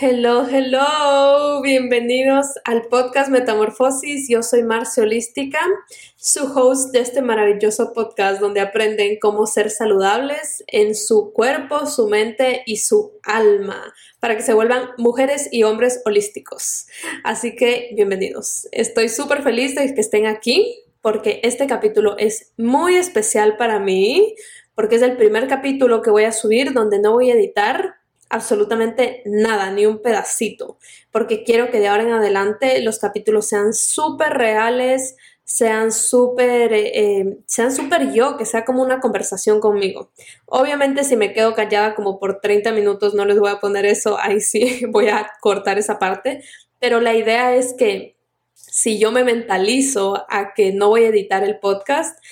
Hello, hello, bienvenidos al podcast Metamorfosis. Yo soy Marcia Holística, su host de este maravilloso podcast donde aprenden cómo ser saludables en su cuerpo, su mente y su alma para que se vuelvan mujeres y hombres holísticos. Así que bienvenidos. Estoy súper feliz de que estén aquí porque este capítulo es muy especial para mí porque es el primer capítulo que voy a subir donde no voy a editar absolutamente nada, ni un pedacito, porque quiero que de ahora en adelante los capítulos sean súper reales, sean súper, eh, eh, sean yo, que sea como una conversación conmigo. Obviamente si me quedo callada como por 30 minutos no les voy a poner eso, ahí sí voy a cortar esa parte, pero la idea es que si yo me mentalizo a que no voy a editar el podcast,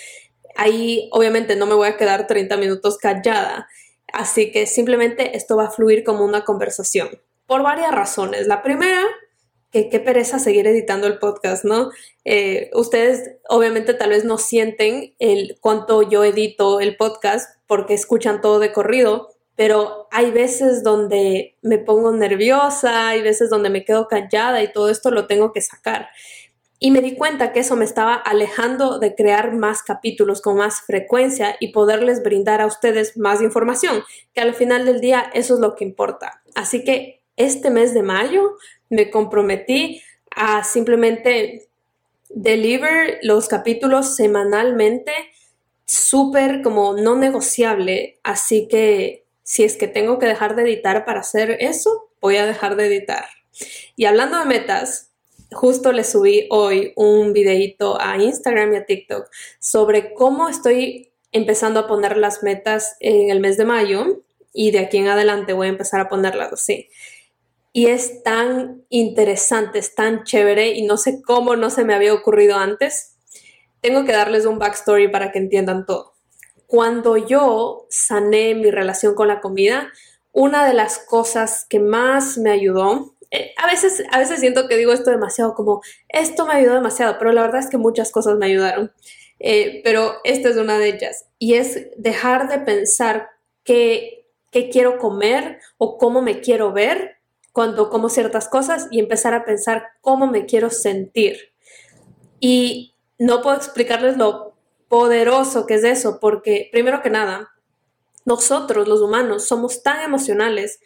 ahí obviamente no me voy a quedar 30 minutos callada Así que simplemente esto va a fluir como una conversación por varias razones. La primera, que qué pereza seguir editando el podcast, ¿no? Eh, ustedes obviamente tal vez no sienten el cuánto yo edito el podcast porque escuchan todo de corrido, pero hay veces donde me pongo nerviosa, hay veces donde me quedo callada y todo esto lo tengo que sacar. Y me di cuenta que eso me estaba alejando de crear más capítulos con más frecuencia y poderles brindar a ustedes más información, que al final del día eso es lo que importa. Así que este mes de mayo me comprometí a simplemente deliver los capítulos semanalmente, súper como no negociable. Así que si es que tengo que dejar de editar para hacer eso, voy a dejar de editar. Y hablando de metas, justo le subí hoy un videito a Instagram y a TikTok sobre cómo estoy empezando a poner las metas en el mes de mayo y de aquí en adelante voy a empezar a ponerlas así. Y es tan interesante, es tan chévere y no sé cómo no se me había ocurrido antes. Tengo que darles un backstory para que entiendan todo. Cuando yo sané mi relación con la comida, una de las cosas que más me ayudó eh, a veces, a veces siento que digo esto demasiado como, esto me ayudó demasiado, pero la verdad es que muchas cosas me ayudaron. Eh, pero esta es una de ellas. Y es dejar de pensar qué, qué quiero comer o cómo me quiero ver cuando como ciertas cosas y empezar a pensar cómo me quiero sentir. Y no puedo explicarles lo poderoso que es eso, porque primero que nada, nosotros los humanos somos tan emocionales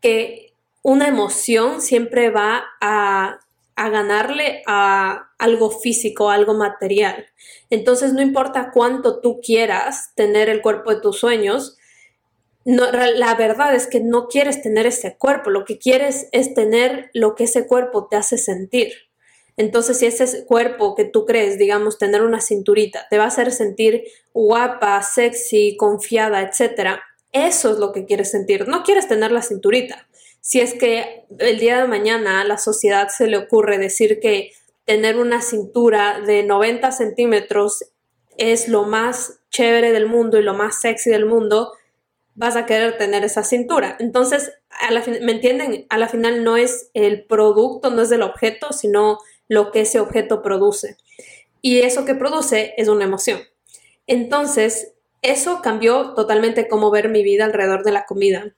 que una emoción siempre va a, ganarle a algo físico, algo material. Entonces, no importa cuánto tú quieras tener el cuerpo de tus sueños, la verdad es que no quieres tener ese cuerpo, lo que quieres es tener lo que ese cuerpo te hace sentir. Entonces, si ese cuerpo que tú crees, digamos, tener una cinturita, te va a hacer sentir guapa, sexy, confiada, etc., eso es lo que quieres sentir. No quieres tener la cinturita si es que el día de mañana a la sociedad se le ocurre decir que tener una cintura de 90 centímetros es lo más chévere del mundo y lo más sexy del mundo, vas a querer tener esa cintura. Entonces, a la ¿me entienden? A la final no es el producto, no es el objeto, sino lo que ese objeto produce. Y eso que produce es una emoción. Entonces, eso cambió totalmente cómo ver mi vida alrededor de la comida.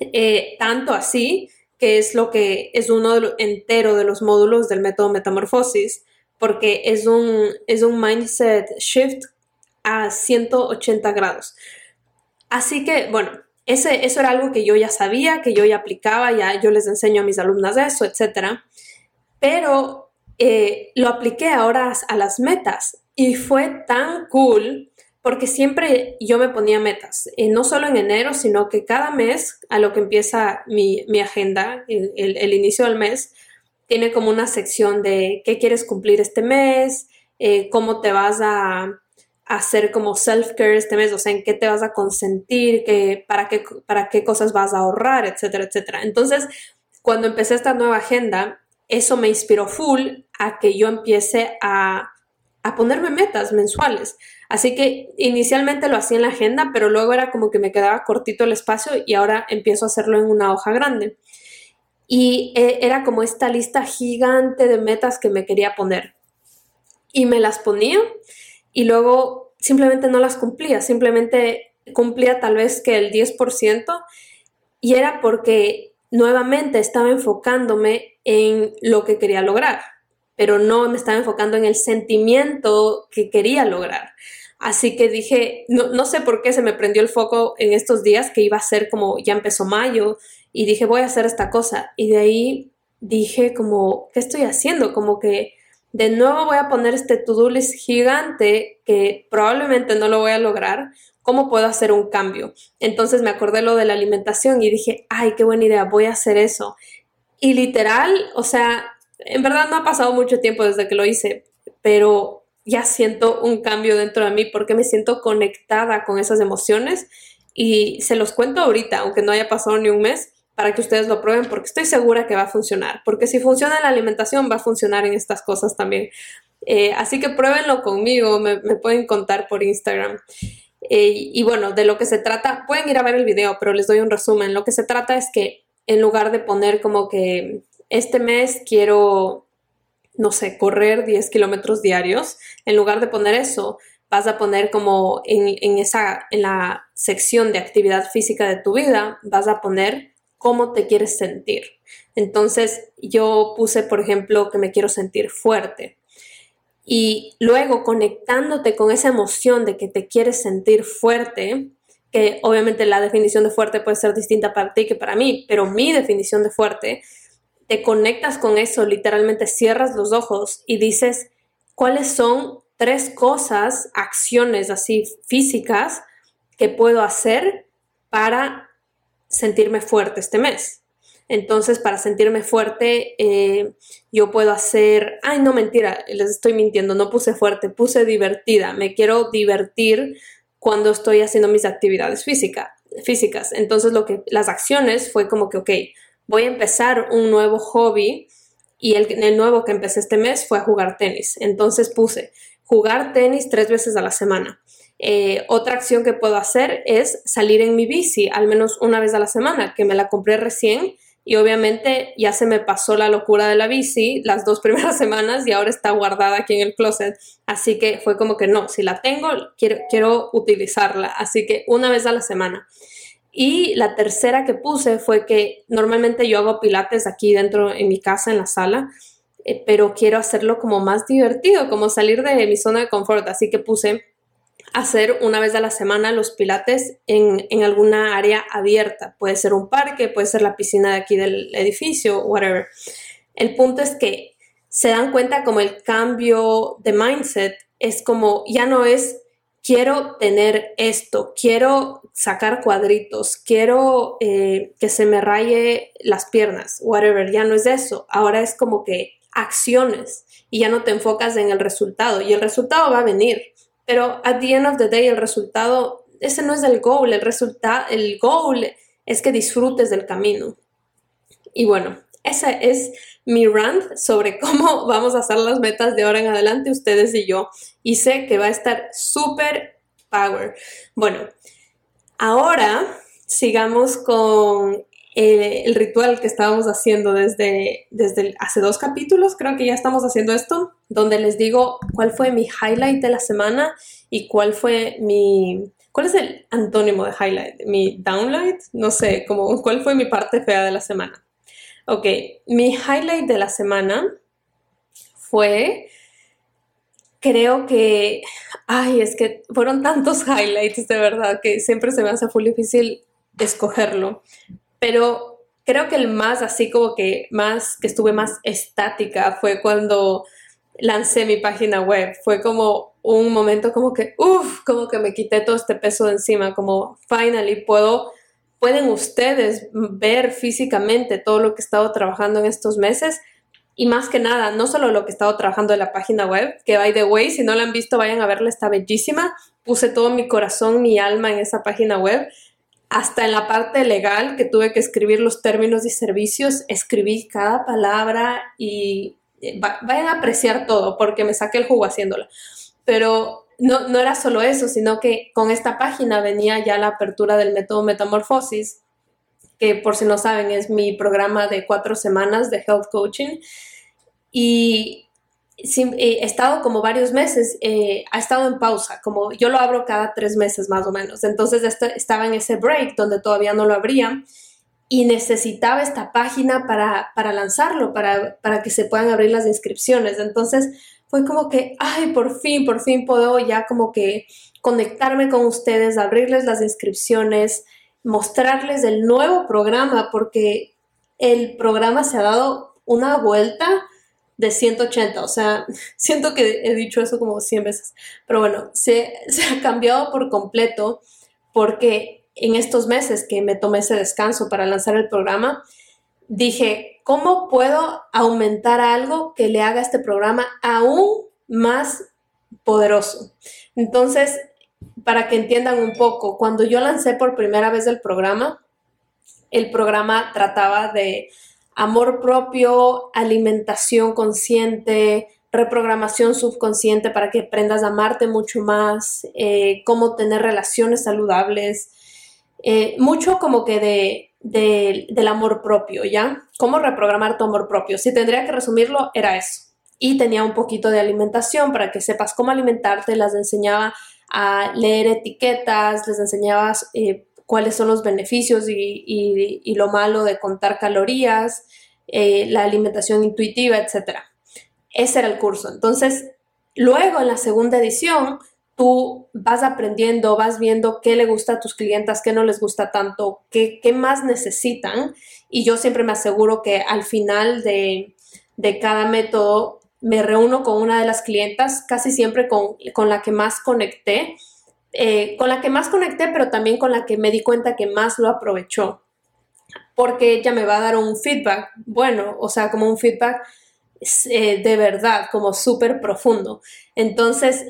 Eh, tanto así que es lo que es uno entero de los módulos del método metamorfosis, porque es un, es un mindset shift a 180 grados. Así que, bueno, ese, eso era algo que yo ya sabía, que yo ya aplicaba, ya yo les enseño a mis alumnas eso, etc. Pero eh, lo apliqué ahora a las metas y fue tan cool porque siempre yo me ponía metas, eh, no solo en enero, sino que cada mes, a lo que empieza mi, agenda, el, inicio del mes, tiene como una sección de qué quieres cumplir este mes, eh, cómo te vas a, hacer como self-care este mes, o sea, en qué te vas a consentir, para, qué, para qué cosas vas a ahorrar, etcétera, etcétera. Entonces, cuando empecé esta nueva agenda, eso me inspiró full a que yo empiece a, a ponerme metas mensuales Así que inicialmente lo hacía en la agenda, pero luego era como que me quedaba cortito el espacio y ahora empiezo a hacerlo en una hoja grande. Y eh, era como esta lista gigante de metas que me quería poner. Y me las ponía y luego simplemente no las cumplía, simplemente cumplía tal vez que el 10% y era porque nuevamente estaba enfocándome en lo que quería lograr, pero no me estaba enfocando en el sentimiento que quería lograr. Así que dije, no, no, sé por qué se me prendió el foco en estos días que iba a ser como ya empezó mayo y dije, voy a hacer esta cosa. Y de ahí dije como, ¿qué estoy haciendo? Como que de nuevo voy a poner este to-do list gigante que probablemente no lo voy a lograr. ¿Cómo puedo hacer un cambio? Entonces me acordé lo de la alimentación y dije, ay, qué buena idea, voy a hacer eso. Y literal, o sea, en verdad no ha pasado mucho tiempo desde que lo hice, pero ya siento un cambio dentro de mí porque me siento conectada con esas emociones y se los cuento ahorita, aunque no haya pasado ni un mes, para que ustedes lo prueben porque estoy segura que va a funcionar, porque si funciona la alimentación va a funcionar en estas cosas también. Eh, así que pruébenlo conmigo, me, pueden contar por Instagram. Eh, y bueno, de lo que se trata, pueden ir a ver el video, pero les doy un resumen. Lo que se trata es que en lugar de poner como que este mes quiero no sé, correr 10 kilómetros diarios, en lugar de poner eso, vas a poner como en, esa, en la sección de actividad física de tu vida, vas a poner cómo te quieres sentir. Entonces, yo puse, por ejemplo, que me quiero sentir fuerte. Y luego conectándote con esa emoción de que te quieres sentir fuerte, que obviamente la definición de fuerte puede ser distinta para ti que para mí, pero mi definición de fuerte te conectas con eso, literalmente cierras los ojos y dices cuáles son tres cosas, acciones así físicas que puedo hacer para sentirme fuerte este mes. Entonces, para sentirme fuerte, eh, yo puedo hacer, ay, no mentira, les estoy mintiendo, no puse fuerte, puse divertida. Me quiero divertir cuando estoy haciendo mis actividades física, físicas. Entonces, lo que las acciones fue como que, ok, voy a empezar un nuevo hobby y el, nuevo que empecé este mes fue jugar tenis. Entonces puse jugar tenis tres veces a la semana. Eh, otra acción que puedo hacer es salir en mi bici al menos una vez a la semana, que me la compré recién y obviamente ya se me pasó la locura de la bici las dos primeras semanas y ahora está guardada aquí en el closet. Así que fue como que no, si la tengo, quiero, quiero utilizarla. Así que una vez a la semana. Y la tercera que puse fue que normalmente yo hago pilates aquí dentro en mi casa, en la sala, eh, pero quiero hacerlo como más divertido, como salir de mi zona de confort. Así que puse hacer una vez a la semana los pilates en, en, alguna área abierta. Puede ser un parque, puede ser la piscina de aquí del edificio, whatever. El punto es que se dan cuenta como el cambio de mindset es como ya no es quiero tener esto, quiero sacar cuadritos, quiero eh, que se me raye las piernas, whatever, ya no es eso, ahora es como que acciones y ya no te enfocas en el resultado y el resultado va a venir, pero at the end of the day el resultado, ese no es el goal, el resultado, el goal es que disfrutes del camino. Y bueno, esa es mi rant sobre cómo vamos a hacer las metas de ahora en adelante ustedes y yo. Y sé que va a estar súper power. Bueno, ahora sigamos con eh, el, ritual que estábamos haciendo desde, desde hace dos capítulos, creo que ya estamos haciendo esto, donde les digo cuál fue mi highlight de la semana y cuál fue mi... ¿Cuál es el antónimo de highlight? ¿Mi downlight? No sé, como cuál fue mi parte fea de la semana. Ok, mi highlight de la semana fue, creo que, ay, es que fueron tantos highlights de verdad que siempre se me hace muy difícil escogerlo, pero creo que el más así como que más, que estuve más estática fue cuando lancé mi página web. Fue como un momento como que, uff, como que me quité todo este peso de encima, como finally puedo pueden ustedes ver físicamente todo lo que he estado trabajando en estos meses y más que nada, no solo lo que he estado trabajando en la página web, que by the way, si no la han visto, vayan a verla, está bellísima. Puse todo mi corazón, mi alma en esa página web. Hasta en la parte legal, que tuve que escribir los términos y servicios, escribí cada palabra y eh, vayan a apreciar todo porque me saqué el jugo haciéndola. Pero no, no era solo eso, sino que con esta página venía ya la apertura del método Metamorfosis, que por si no saben es mi programa de cuatro semanas de health coaching. Y he estado como varios meses, eh, ha estado en pausa, como yo lo abro cada tres meses más o menos. Entonces estaba en ese break donde todavía no lo abría. y necesitaba esta página para, para lanzarlo, para, para que se puedan abrir las inscripciones. Entonces fue como que, ay, por fin, por fin puedo ya como que conectarme con ustedes, abrirles las inscripciones, mostrarles el nuevo programa, porque el programa se ha dado una vuelta de 180, o sea, siento que he dicho eso como 100 veces, pero bueno, se, se ha cambiado por completo porque en estos meses que me tomé ese descanso para lanzar el programa, dije, ¿cómo puedo aumentar algo que le haga este programa aún más poderoso? Entonces, para que entiendan un poco, cuando yo lancé por primera vez el programa, el programa trataba de amor propio, alimentación consciente, reprogramación subconsciente para que aprendas a amarte mucho más, eh, cómo tener relaciones saludables, eh, mucho como que de, del amor propio, ¿ya? Cómo reprogramar tu amor propio. Si tendría que resumirlo, era eso. Y tenía un poquito de alimentación para que sepas cómo alimentarte, las enseñaba a leer etiquetas, les enseñaba eh, cuáles son los beneficios y, lo malo de contar calorías, eh, la alimentación intuitiva, etc. Ese era el curso. Entonces, luego en la segunda edición, tú vas aprendiendo, vas viendo qué le gusta a tus clientas, qué no les gusta tanto, qué, qué más necesitan. Y yo siempre me aseguro que al final de, cada método me reúno con una de las clientas, casi siempre con, la que más conecté, eh, con la que más conecté, pero también con la que me di cuenta que más lo aprovechó, porque ella me va a dar un feedback bueno, o sea, como un feedback eh, de verdad, como súper profundo. Entonces,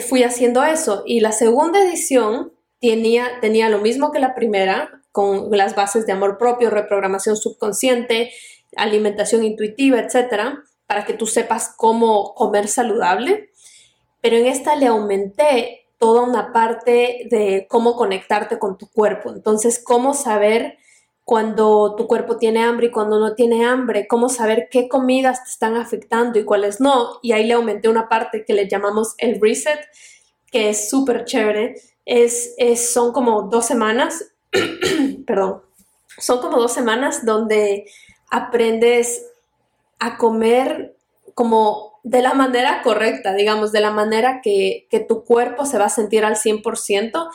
fui haciendo eso. Y la segunda edición tenía, tenía lo mismo que la primera, con las bases de amor propio, reprogramación subconsciente, alimentación intuitiva, etcétera, para que tú sepas cómo comer saludable. Pero en esta le aumenté toda una parte de cómo conectarte con tu cuerpo. Entonces, cómo saber cuando tu cuerpo tiene hambre y cuando no tiene hambre, cómo saber qué comidas te están afectando y cuáles no. Y ahí le aumenté una parte que le llamamos el reset, que es súper chévere. Es, es, son como dos semanas, perdón, son como dos semanas donde aprendes a comer como de la manera correcta, digamos, de la manera que, que tu cuerpo se va a sentir al 100%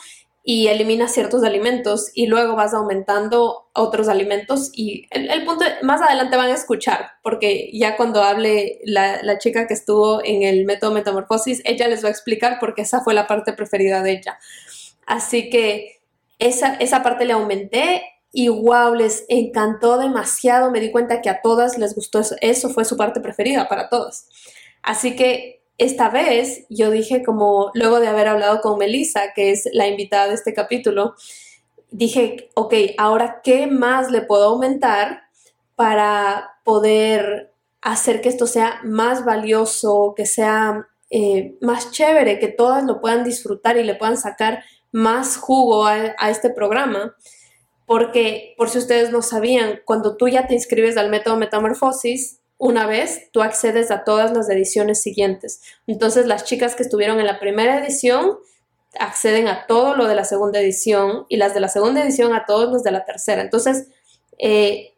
y eliminas ciertos alimentos y luego vas aumentando otros alimentos y el, punto, más adelante van a escuchar, porque ya cuando hable la, la, chica que estuvo en el método metamorfosis, ella les va a explicar porque esa fue la parte preferida de ella. Así que esa, esa parte le aumenté y wow, les encantó demasiado, me di cuenta que a todas les gustó eso, eso fue su parte preferida para todas. Así que esta vez yo dije como, luego de haber hablado con Melissa, que es la invitada de este capítulo, dije, ok, ahora, ¿qué más le puedo aumentar para poder hacer que esto sea más valioso, que sea eh, más chévere, que todas lo puedan disfrutar y le puedan sacar más jugo a, a este programa? Porque, por si ustedes no sabían, cuando tú ya te inscribes al método Metamorfosis, una vez, tú accedes a todas las ediciones siguientes. Entonces, las chicas que estuvieron en la primera edición acceden a todo lo de la segunda edición y las de la segunda edición a todos los de la tercera. Entonces, eh,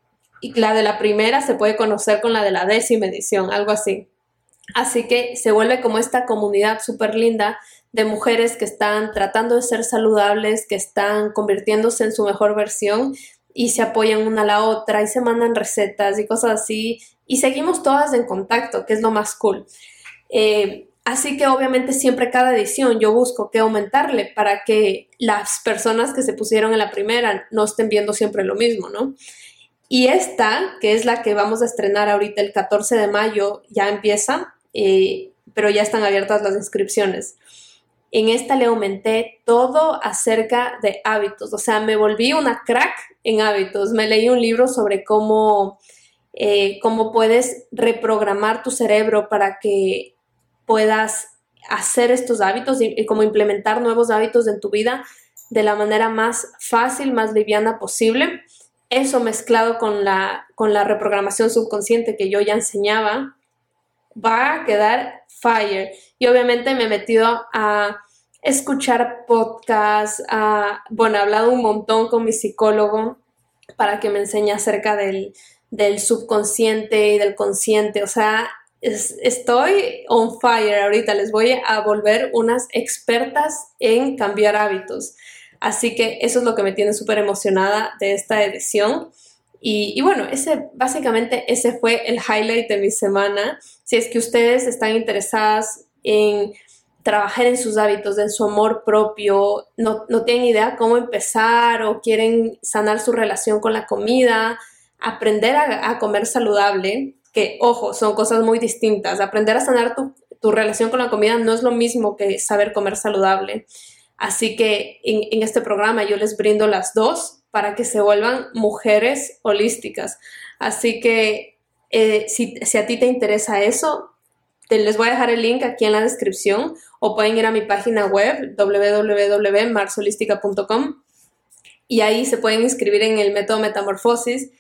la de la primera se puede conocer con la de la décima edición, algo así. Así que se vuelve como esta comunidad súper linda de mujeres que están tratando de ser saludables, que están convirtiéndose en su mejor versión y se apoyan una a la otra y se mandan recetas y cosas así y seguimos todas en contacto, que es lo más cool. Eh, así que obviamente siempre cada edición yo busco que aumentarle para que las personas que se pusieron en la primera no estén viendo siempre lo mismo, ¿no? Y esta, que es la que vamos a estrenar ahorita el 14 de mayo, ya empieza, eh, pero ya están abiertas las inscripciones. En esta le aumenté todo acerca de hábitos, o sea, me volví una crack en hábitos. Me leí un libro sobre cómo eh, cómo puedes reprogramar tu cerebro para que puedas hacer estos hábitos y, cómo implementar nuevos hábitos en tu vida de la manera más fácil, más liviana posible. Eso mezclado con la, con la reprogramación subconsciente que yo ya enseñaba, va a quedar fire. Y obviamente me he metido a escuchar podcasts, a, bueno, he hablado un montón con mi psicólogo para que me enseñe acerca del, del subconsciente y del consciente. O sea, estoy on fire ahorita. Les voy a volver unas expertas en cambiar hábitos. Así que eso es lo que me tiene súper emocionada de esta edición. Y, bueno, ese, básicamente ese fue el highlight de mi semana. Si es que ustedes están interesadas en trabajar en sus hábitos, en su amor propio, no, no tienen idea cómo empezar o quieren sanar su relación con la comida, aprender a, comer saludable, que ojo, son cosas muy distintas. Aprender a sanar tu, tu, relación con la comida no es lo mismo que saber comer saludable. Así que en, en este programa yo les brindo las dos para que se vuelvan mujeres holísticas. Así que eh, si, a ti te interesa eso, les voy a dejar el link aquí en la descripción o pueden ir a mi página web www.marsolística.com y ahí se pueden inscribir en el método Metamorfosis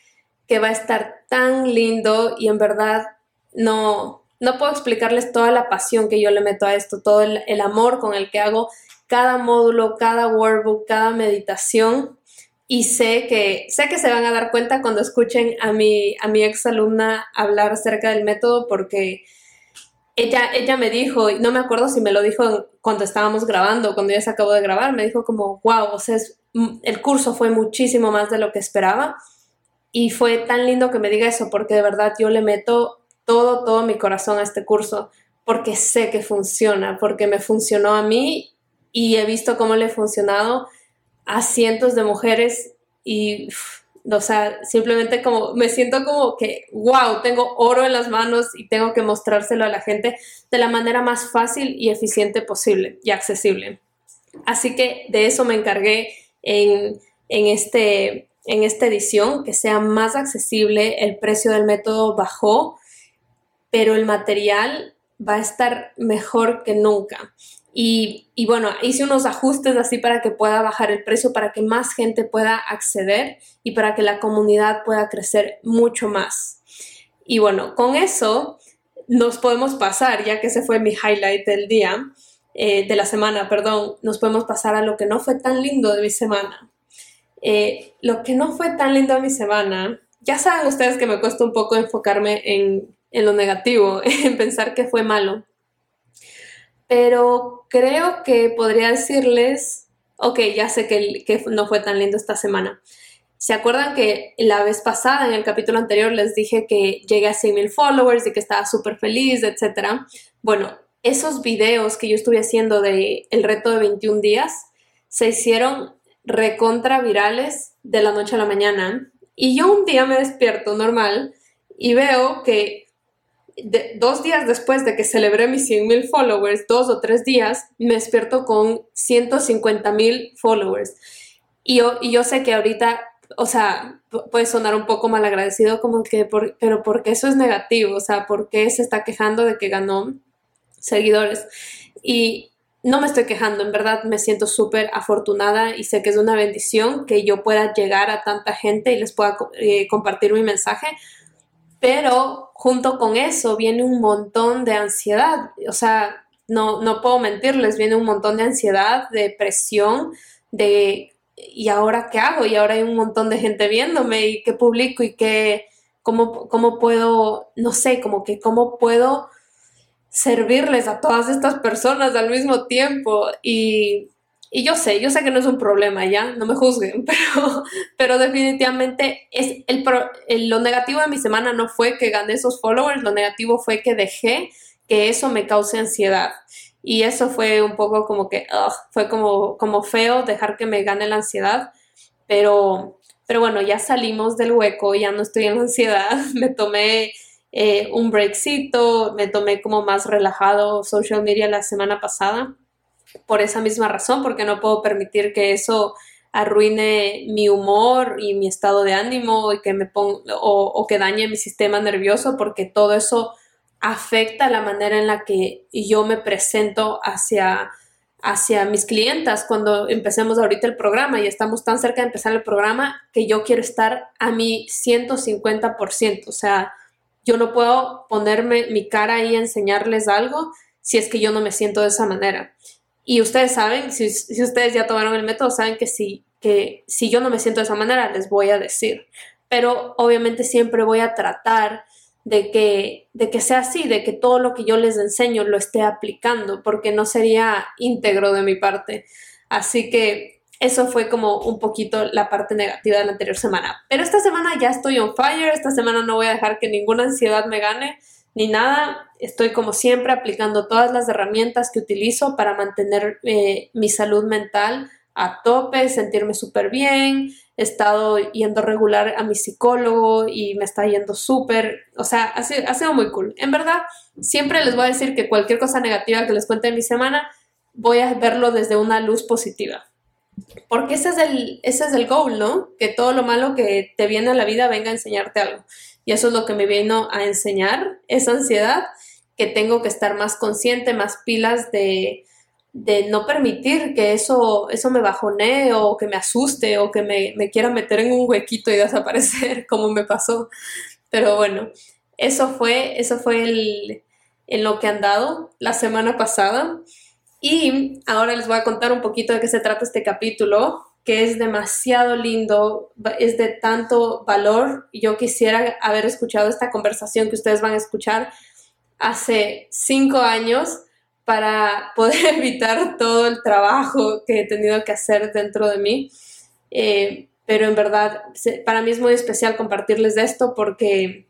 que va a estar tan lindo y en verdad no, no puedo explicarles toda la pasión que yo le meto a esto, todo el, amor con el que hago cada módulo, cada workbook, cada meditación. Y sé que, sé que se van a dar cuenta cuando escuchen a mi, a mi ex alumna hablar acerca del método porque ella, ella me dijo, no me acuerdo si me lo dijo cuando estábamos grabando, cuando ya se acabó de grabar, me dijo como, wow, o sea, mm, el curso fue muchísimo más de lo que esperaba y fue tan lindo que me diga eso porque de verdad yo le meto todo, todo mi corazón a este curso porque sé que funciona, porque me funcionó a mí y he visto cómo le ha funcionado a cientos de mujeres y, o sea, simplemente como me siento como que, wow, tengo oro en las manos y tengo que mostrárselo a la gente de la manera más fácil y eficiente posible y accesible. Así que de eso me encargué en, en, este, en esta edición, que sea más accesible, el precio del método bajó, pero el material va a estar mejor que nunca. Y, bueno, hice unos ajustes así para que pueda bajar el precio, para que más gente pueda acceder y para que la comunidad pueda crecer mucho más. Y bueno, con eso nos podemos pasar, ya que ese fue mi highlight del día, eh, de la semana, perdón, nos podemos pasar a lo que no fue tan lindo de mi semana. Eh, lo que no fue tan lindo de mi semana, ya saben ustedes que me cuesta un poco enfocarme en, en lo negativo, en pensar que fue malo pero creo que podría decirles, ok, ya sé que, no fue tan lindo esta semana. ¿Se acuerdan que la vez pasada, en el capítulo anterior, les dije que llegué a 100.000 followers y que estaba súper feliz, etcétera? Bueno, esos videos que yo estuve haciendo de el reto de 21 días se hicieron recontra virales de la noche a la mañana. Y yo un día me despierto normal y veo que dos días después de que celebré mis 100 mil followers, dos o tres días, me despierto con 150 mil followers. Y yo, y yo sé que ahorita, o sea, puede sonar un poco mal agradecido, como que, por, pero porque eso es negativo, o sea, porque se está quejando de que ganó seguidores. Y no me estoy quejando, en verdad me siento súper afortunada y sé que es una bendición que yo pueda llegar a tanta gente y les pueda eh, compartir mi mensaje, pero junto con eso viene un montón de ansiedad, o sea, no, no puedo mentirles, viene un montón de ansiedad, de presión, de ¿y ahora qué hago? Y ahora hay un montón de gente viéndome y qué publico y qué, cómo, cómo puedo, no sé, como que cómo puedo servirles a todas estas personas al mismo tiempo y y yo sé, yo sé que no es un problema, ya, no me juzguen, pero, pero definitivamente es el, lo negativo de mi semana no fue que gané esos followers, lo negativo fue que dejé que eso me cause ansiedad. Y eso fue un poco como que, fue como, como feo dejar que me gane la ansiedad, pero, pero bueno, ya salimos del hueco, ya no estoy en ansiedad, me tomé eh, un breakcito, me tomé como más relajado social media la semana pasada por esa misma razón, porque no puedo permitir que eso arruine mi humor y mi estado de ánimo y que me ponga o, que dañe mi sistema nervioso porque todo eso afecta la manera en la que yo me presento hacia, hacia mis clientas cuando empecemos ahorita el programa y estamos tan cerca de empezar el programa que yo quiero estar a mi 150%, o sea, yo no puedo ponerme mi cara y enseñarles algo si es que yo no me siento de esa manera. Y ustedes saben, si, ustedes ya tomaron el método, saben que si que si yo no me siento de esa manera, les voy a decir. Pero obviamente siempre voy a tratar de que, de que sea así, de que todo lo que yo les enseño lo esté aplicando, porque no sería íntegro de mi parte. Así que eso fue como un poquito la parte negativa de la anterior semana. Pero esta semana ya estoy on fire, esta semana no voy a dejar que ninguna ansiedad me gane ni nada. Estoy como siempre aplicando todas las herramientas que utilizo para mantener eh, mi salud mental a tope, sentirme súper bien. He estado yendo regular a mi psicólogo y me está yendo súper, o sea, ha sido, ha sido muy cool. En verdad, siempre les voy a decir que cualquier cosa negativa que les cuente en mi semana, voy a verlo desde una luz positiva. Porque ese es el, ese es el goal, ¿no? Que todo lo malo que te viene a la vida venga a enseñarte algo. Y eso es lo que me vino a enseñar, esa ansiedad, que tengo que estar más consciente, más pilas de, de no permitir que eso, eso me bajonee o que me asuste o que me, me, quiera meter en un huequito y desaparecer, como me pasó. Pero bueno, eso fue, eso fue el, en lo que han dado la semana pasada. Y ahora les voy a contar un poquito de qué se trata este capítulo, que es demasiado lindo, es de tanto valor. Yo quisiera haber escuchado esta conversación que ustedes van a escuchar hace cinco años para poder evitar todo el trabajo que he tenido que hacer dentro de mí. Eh, pero en verdad, para mí es muy especial compartirles esto porque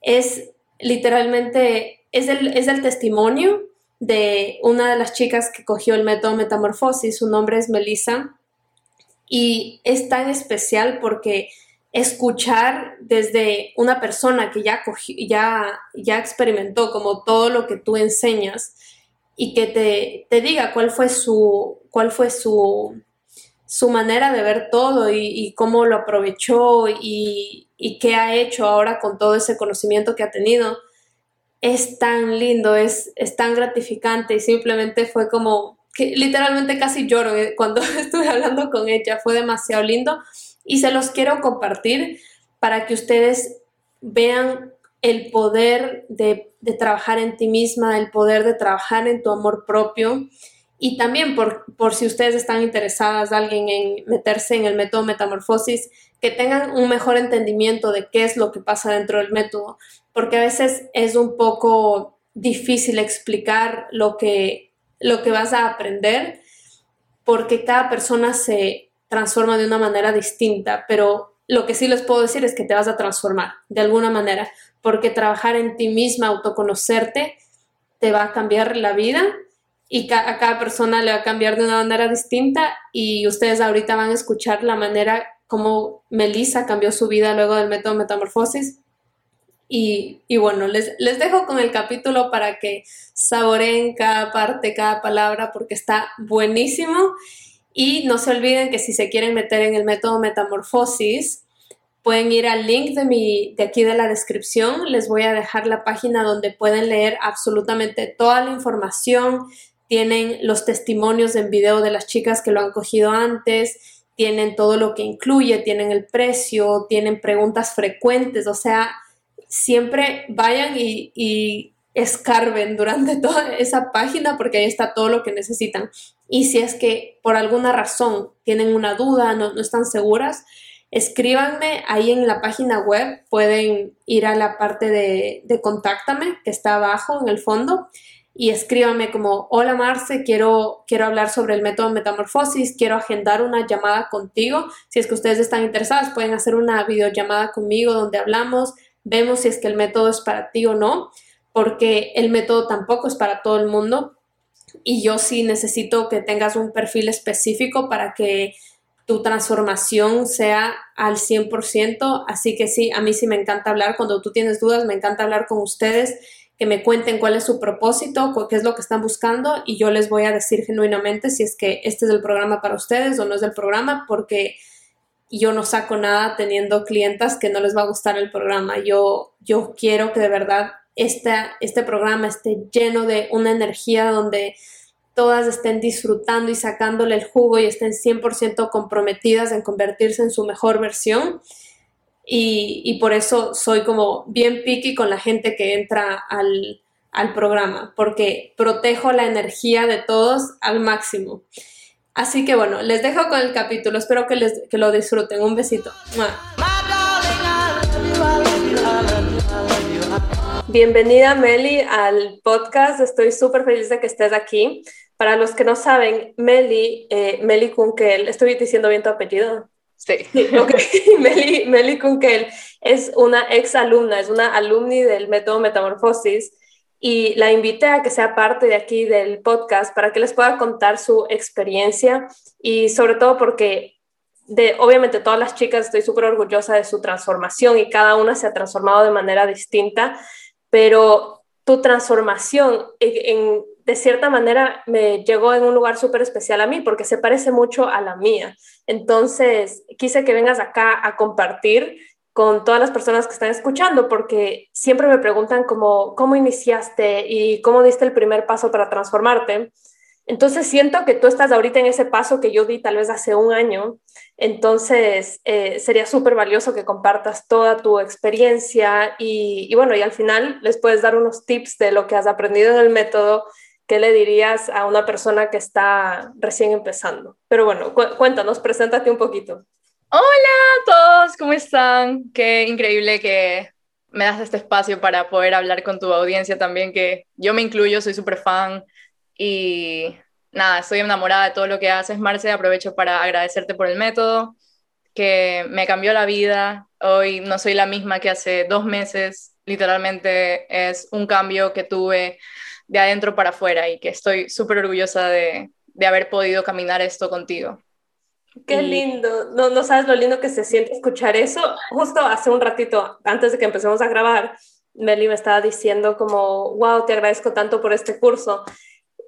es literalmente, es el, es el testimonio de una de las chicas que cogió el método Metamorfosis, su nombre es Melissa, y es tan especial porque escuchar desde una persona que ya, ya, ya experimentó como todo lo que tú enseñas y que te, te diga cuál fue su, cuál fue su, su manera de ver todo y, cómo lo aprovechó y, y, qué ha hecho ahora con todo ese conocimiento que ha tenido, es tan lindo, es, es tan gratificante y simplemente fue como que literalmente casi lloro eh, cuando estuve hablando con ella, fue demasiado lindo. Y se los quiero compartir para que ustedes vean el poder de, trabajar en ti misma, el poder de trabajar en tu amor propio y también por, por si ustedes están interesadas, alguien en meterse en el método metamorfosis, que tengan un mejor entendimiento de qué es lo que pasa dentro del método, porque a veces es un poco difícil explicar lo que, lo que vas a aprender, porque cada persona se transforma de una manera distinta, pero lo que sí les puedo decir es que te vas a transformar de alguna manera, porque trabajar en ti misma, autoconocerte, te va a cambiar la vida y a cada persona le va a cambiar de una manera distinta y ustedes ahorita van a escuchar la manera como Melissa cambió su vida luego del método metamorfosis. Y, y, bueno, les, les dejo con el capítulo para que saboreen cada parte, cada palabra, porque está buenísimo. Y no se olviden que si se quieren meter en el método metamorfosis, pueden ir al link de, mi, de aquí de la descripción. Les voy a dejar la página donde pueden leer absolutamente toda la información. Tienen los testimonios en video de las chicas que lo han cogido antes, tienen todo lo que incluye, tienen el precio, tienen preguntas frecuentes, o sea, siempre vayan y, y escarben durante toda esa página porque ahí está todo lo que necesitan. Y si es que por alguna razón tienen una duda, no, están seguras, escríbanme ahí en la página web. Pueden ir a la parte de, de Contáctame, que está abajo en el fondo, y escríbanme como, hola Marce, quiero, quiero hablar sobre el método metamorfosis, quiero agendar una llamada contigo. Si es que ustedes están interesados, pueden hacer una videollamada conmigo donde hablamos, vemos si es que el método es para ti o no, porque el método tampoco es para todo el mundo y yo sí necesito que tengas un perfil específico para que tu transformación sea al 100%. Así que sí, a mí sí me encanta hablar. Cuando tú tienes dudas, me encanta hablar con ustedes, que me cuenten cuál es su propósito, qué es lo que están buscando y yo les voy a decir genuinamente si es que este es el programa para ustedes o no es el programa, porque yo no saco nada teniendo clientas que no les va a gustar el programa. Yo, yo quiero que de verdad este programa esté lleno de una energía donde todas estén disfrutando y sacándole el jugo y estén 100% comprometidas en convertirse en su mejor versión. Y, por eso soy como bien picky con la gente que entra al, al programa, porque protejo la energía de todos al máximo. Así que bueno, les dejo con el capítulo, espero que, les, que lo disfruten. Un besito. Bienvenida Meli al podcast, estoy súper feliz de que estés aquí. Para los que no saben, Meli, eh, Meli Kunkel, estoy diciendo bien tu apellido. Sí. Meli, Meli Kunkel es una ex alumna, es una alumni del método Metamorfosis y la invité a que sea parte de aquí del podcast para que les pueda contar su experiencia y sobre todo porque de obviamente todas las chicas estoy súper orgullosa de su transformación y cada una se ha transformado de manera distinta, pero tu transformación en, de cierta manera me llegó en un lugar súper especial a mí porque se parece mucho a la mía. Entonces, quise que vengas acá a compartir con todas las personas que están escuchando porque siempre me preguntan cómo, cómo iniciaste y cómo diste el primer paso para transformarte. Entonces siento que tú estás ahorita en ese paso que yo di tal vez hace un año. Entonces eh, sería súper valioso que compartas toda tu experiencia y, y, bueno, y al final les puedes dar unos tips de lo que has aprendido en el método ¿qué le dirías a una persona que está recién empezando? Pero bueno, cuéntanos, preséntate un poquito. Hola a todos, ¿cómo están? Qué increíble que me das este espacio para poder hablar con tu audiencia también, que yo me incluyo, soy súper fan y nada, estoy enamorada de todo lo que haces, Marce. Aprovecho para agradecerte por el método, que me cambió la vida. Hoy no soy la misma que hace dos meses, literalmente es un cambio que tuve de adentro para afuera y que estoy súper orgullosa de, de, haber podido caminar esto contigo. Qué lindo, no, no sabes lo lindo que se siente escuchar eso. Justo hace un ratito, antes de que empecemos a grabar, Meli me estaba diciendo como, wow, te agradezco tanto por este curso.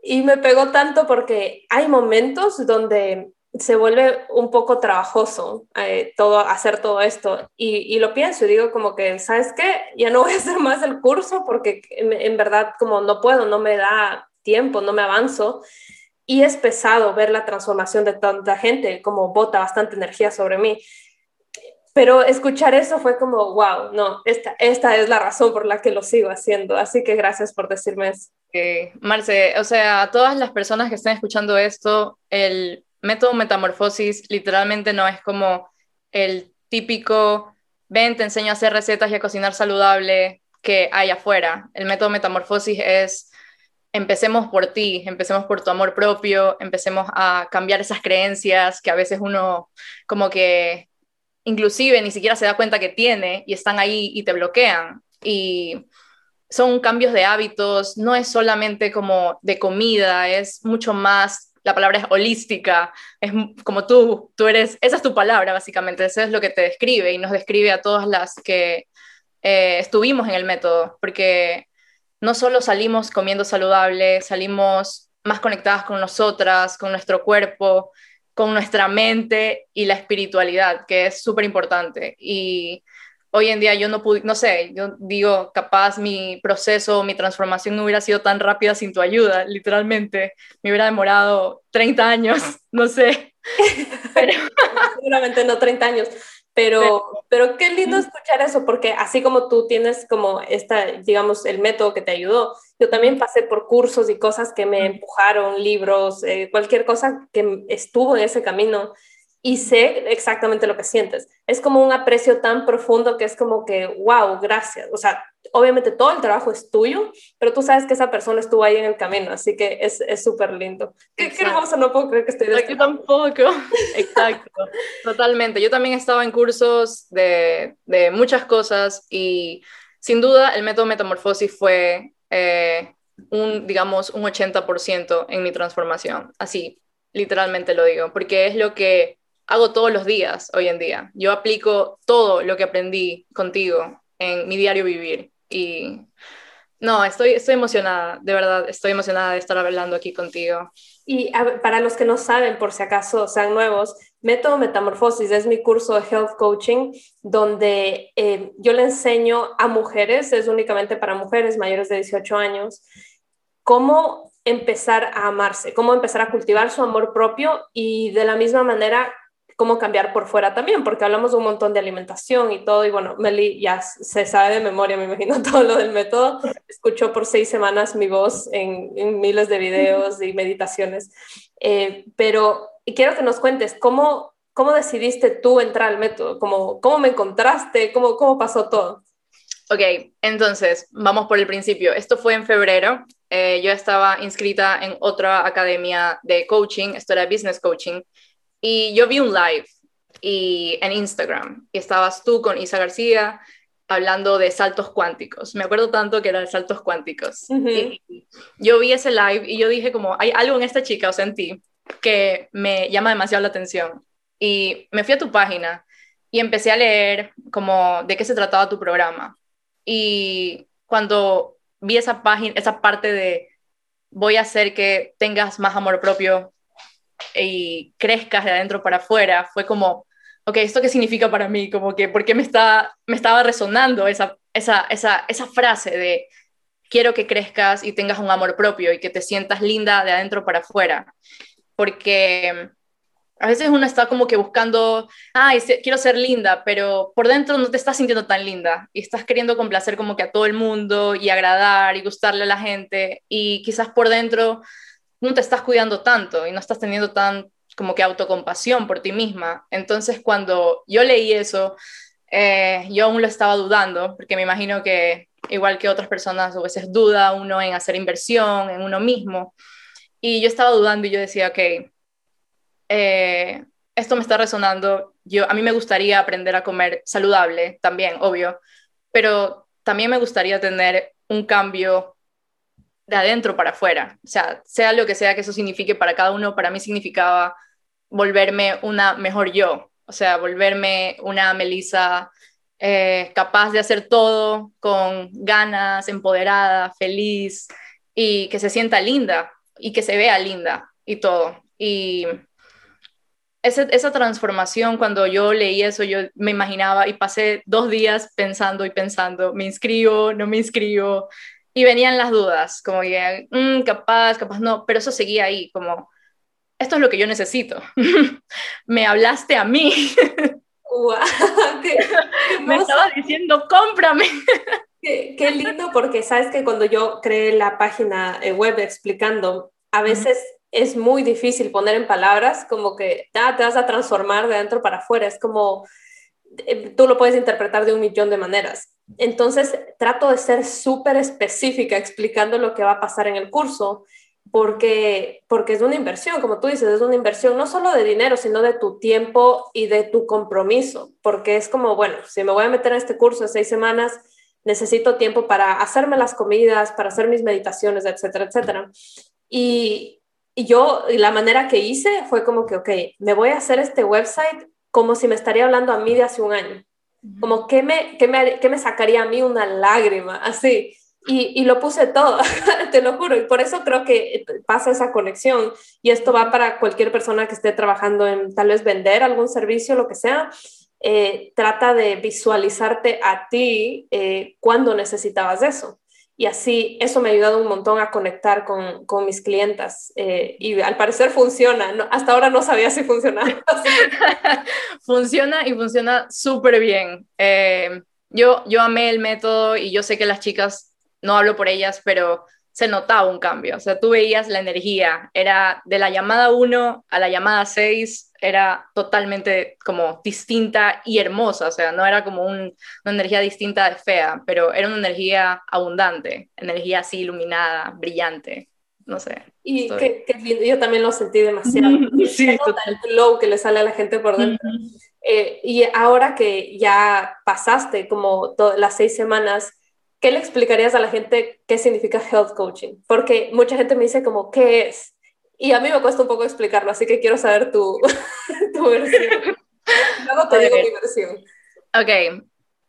Y me pegó tanto porque hay momentos donde se vuelve un poco trabajoso eh, todo, hacer todo esto. Y, lo pienso y digo como que, ¿sabes qué? Ya no voy a hacer más el curso porque en, en, verdad como no puedo, no me da tiempo, no me avanzo. Y es pesado ver la transformación de tanta gente, como bota bastante energía sobre mí. Pero escuchar eso fue como, wow, no, esta, esta es la razón por la que lo sigo haciendo. Así que gracias por decirme eso. Marce, o sea, a todas las personas que estén escuchando esto, el método metamorfosis literalmente no es como el típico, ven, te enseño a hacer recetas y a cocinar saludable que hay afuera. El método metamorfosis es, empecemos por ti, empecemos por tu amor propio, empecemos a cambiar esas creencias que a veces uno como que inclusive ni siquiera se da cuenta que tiene y están ahí y te bloquean. Y son cambios de hábitos, no es solamente como de comida, es mucho más la palabra es holística, es como tú, tú eres, esa es tu palabra básicamente, eso es lo que te describe y nos describe a todas las que eh, estuvimos en el método, porque no solo salimos comiendo saludable, salimos más conectadas con nosotras, con nuestro cuerpo, con nuestra mente y la espiritualidad, que es súper importante. Y hoy en día yo no pude, no sé, yo digo, capaz mi proceso, mi transformación no hubiera sido tan rápida sin tu ayuda, literalmente, me hubiera demorado 30 años, no sé. Pero... Seguramente no 30 años, pero, pero, qué lindo escuchar eso, porque así como tú tienes como esta, digamos, el método que te ayudó, yo también pasé por cursos y cosas que me empujaron, libros, eh, cualquier cosa que estuvo en ese camino y sé exactamente lo que sientes. Es como un aprecio tan profundo que es como que, wow, gracias. O sea, obviamente todo el trabajo es tuyo, pero tú sabes que esa persona estuvo ahí en el camino, así que es súper lindo. Qué, qué, hermoso, no puedo creer que estoy de este Yo tampoco, exacto, totalmente. Yo también estaba en cursos de, de, muchas cosas y sin duda el método metamorfosis fue eh, un, digamos, un 80% en mi transformación, así, literalmente lo digo, porque es lo que hago todos los días hoy en día. Yo aplico todo lo que aprendí contigo en mi diario vivir. Y no, estoy, estoy emocionada, de verdad, estoy emocionada de estar hablando aquí contigo. Y para los que no saben, por si acaso sean nuevos, Método Metamorfosis es mi curso de Health Coaching, donde eh, yo le enseño a mujeres, es únicamente para mujeres mayores de 18 años, cómo empezar a amarse, cómo empezar a cultivar su amor propio y de la misma manera cómo cambiar por fuera también, porque hablamos un montón de alimentación y todo, y bueno, Meli ya se sabe de memoria, me imagino, todo lo del método. Escuchó por seis semanas mi voz en, miles de videos y meditaciones, eh, pero quiero que nos cuentes cómo, cómo decidiste tú entrar al método, cómo, cómo me encontraste, cómo, cómo pasó todo. Ok, entonces, vamos por el principio. Esto fue en febrero. Eh, yo estaba inscrita en otra academia de coaching, esto era business coaching, y yo vi un live y, en Instagram, y estabas tú con Isa García hablando de saltos cuánticos. Me acuerdo tanto que era de saltos cuánticos. yo vi ese live y yo dije como, hay algo en esta chica, o sea, en ti, que me llama demasiado la atención. Y me fui a tu página y empecé a leer como de qué se trataba tu programa. Y cuando vi esa página, esa parte de voy a hacer que tengas más amor propio y crezcas de adentro para afuera, fue como, ok, ¿esto qué significa para mí? Como que, ¿por qué me, está, me estaba resonando esa, esa, esa, esa frase de quiero que crezcas y tengas un amor propio y que te sientas linda de adentro para afuera? Porque a veces uno está como que buscando, ay, quiero ser linda, pero por dentro no te estás sintiendo tan linda y estás queriendo complacer como que a todo el mundo y agradar y gustarle a la gente y quizás por dentro no te estás cuidando tanto y no estás teniendo tan como que autocompasión por ti misma. Entonces cuando yo leí eso, eh, yo aún lo estaba dudando, porque me imagino que igual que otras personas a veces duda uno en hacer inversión en uno mismo. Y yo estaba dudando y yo decía, ok, eh, esto me está resonando. Yo, a mí me gustaría aprender a comer saludable también, obvio, pero también me gustaría tener un cambio de adentro para afuera. O sea, sea lo que sea que eso signifique para cada uno, para mí significaba volverme una mejor yo, o sea, volverme una Melissa eh, capaz de hacer todo con ganas, empoderada, feliz y que se sienta linda y que se vea linda y todo. Y esa, transformación, cuando yo leí eso, yo me imaginaba y pasé dos días pensando y pensando, me inscribo, no me inscribo, y venían las dudas, como que, mm, capaz, capaz no, pero eso seguía ahí, como, esto es lo que yo necesito. me hablaste a mí. me estaba diciendo, cómprame. qué, qué, lindo, porque sabes que cuando yo creé la página eh, web explicando, a veces es muy difícil poner en palabras como que ah, te vas a transformar de adentro para afuera. Es como, eh, tú lo puedes interpretar de un millón de maneras. Entonces, trato de ser súper específica explicando lo que va a pasar en el curso, porque, porque es una inversión, como tú dices, es una inversión no solo de dinero, sino de tu tiempo y de tu compromiso, porque es como, bueno, si me voy a meter en este curso de seis semanas, necesito tiempo para hacerme las comidas, para hacer mis meditaciones, etcétera, etcétera. Y, y yo, la manera que hice fue como que, ok, me voy a hacer este website como si me estaría hablando a mí de hace un año. Como que me, que me, que me sacaría a mí una lágrima, así. Y, y, lo puse todo, te lo juro, y por eso creo que pasa esa conexión. Y esto va para cualquier persona que esté trabajando en tal vez vender algún servicio, lo que sea. Eh, trata de visualizarte a ti eh, cuando necesitabas eso y así eso me ha ayudado un montón a conectar con, con mis clientas eh, y al parecer funciona, hasta ahora no sabía si funcionaba. funciona y funciona súper bien. Eh, yo, yo amé el método y yo sé que las chicas, no hablo por ellas, pero se notaba un cambio, o sea, tú veías la energía, era de la llamada 1 a la llamada 6, era totalmente como distinta y hermosa, o sea, no era como una energía distinta de fea, pero era una energía abundante, energía así iluminada, brillante, no sé. Y qué, lindo, yo también lo sentí demasiado. sí, el glow que le sale a la gente por dentro. Eh, y ahora que ya pasaste como las seis semanas, ¿qué le explicarías a la gente qué significa health coaching? Porque mucha gente me dice como, ¿qué es? Y a mí me cuesta un poco explicarlo, así que quiero saber tu, tu versión. Luego te digo mi versión. Ok,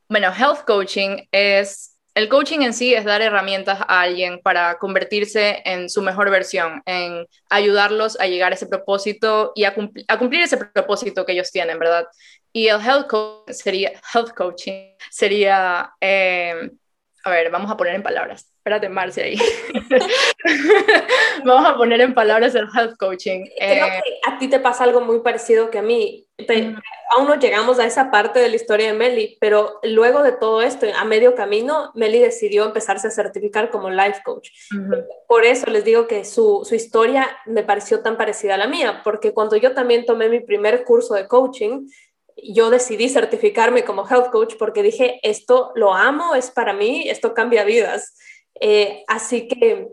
bueno, health coaching es, el coaching en sí es dar herramientas a alguien para convertirse en su mejor versión, en ayudarlos a llegar a ese propósito y a, a cumplir ese propósito que ellos tienen, ¿verdad? Y el health, sería, health coaching sería... Eh, a ver, vamos a poner en palabras. Espérate, Marcia, ahí. vamos a poner en palabras el health coaching. Creo eh, que a ti te pasa algo muy parecido que a mí. aún no llegamos a esa parte de la historia de Meli, pero luego de todo esto, a medio camino, Meli decidió empezarse a certificar como life coach. Por eso les digo que su, su, historia me pareció tan parecida a la mía, porque cuando yo también tomé mi primer curso de coaching, yo decidí certificarme como health coach porque dije, esto lo amo, es para mí, esto cambia vidas. Eh, así que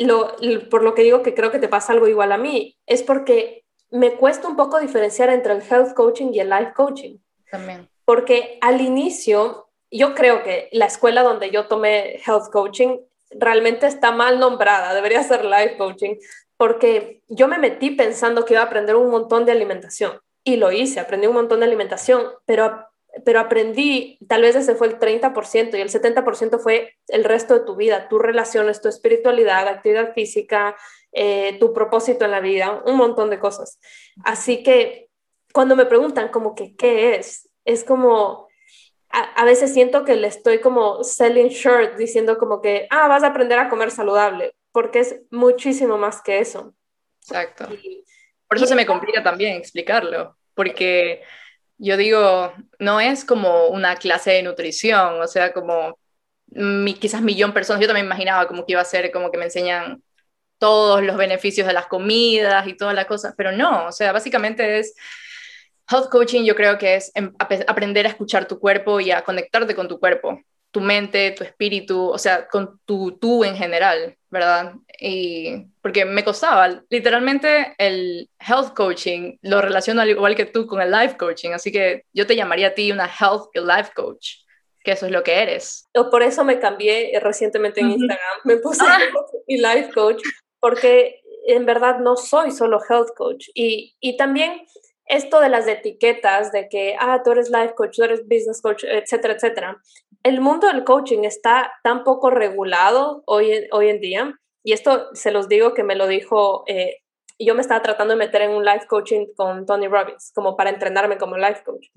lo, por lo que digo que creo que te pasa algo igual a mí, es porque me cuesta un poco diferenciar entre el health coaching y el life coaching. También. Porque al inicio, yo creo que la escuela donde yo tomé health coaching realmente está mal nombrada, debería ser life coaching, porque yo me metí pensando que iba a aprender un montón de alimentación y lo hice, aprendí un montón de alimentación, pero pero aprendí, tal vez ese fue el 30% y el 70% fue el resto de tu vida, tus relaciones, tu espiritualidad, actividad física, eh, tu propósito en la vida, un montón de cosas. Así que cuando me preguntan como que qué es, es como, a, veces siento que le estoy como selling short, diciendo como que, ah, vas a aprender a comer saludable, porque es muchísimo más que eso. Exacto. Por eso se me complica también explicarlo, porque yo digo, no es como una clase de nutrición, o sea, como quizás millón de personas, yo también imaginaba como que iba a ser como que me enseñan todos los beneficios de las comidas y todas las cosas, pero no, o sea, básicamente es health coaching, yo creo que es em, aprender a escuchar tu cuerpo y a conectarte con tu cuerpo, tu mente, tu espíritu, o sea, con tu tú en general, ¿verdad? Y porque me costaba, literalmente el health coaching lo relaciono al igual que tú con el life coaching, así que yo te llamaría a ti una health y life coach que eso es lo que eres. Por eso me cambié recientemente en Instagram, me puse ah. y life coach, porque en verdad no soy solo health coach. Y, y también esto de las etiquetas, de que, ah, tú eres life coach, tú eres business coach, etcétera, etcétera. El mundo del coaching está tan poco regulado hoy, hoy en día, y esto se los digo que me lo dijo, eh, yo me estaba tratando de meter en un life coaching con Tony Robbins, como para entrenarme como life coach.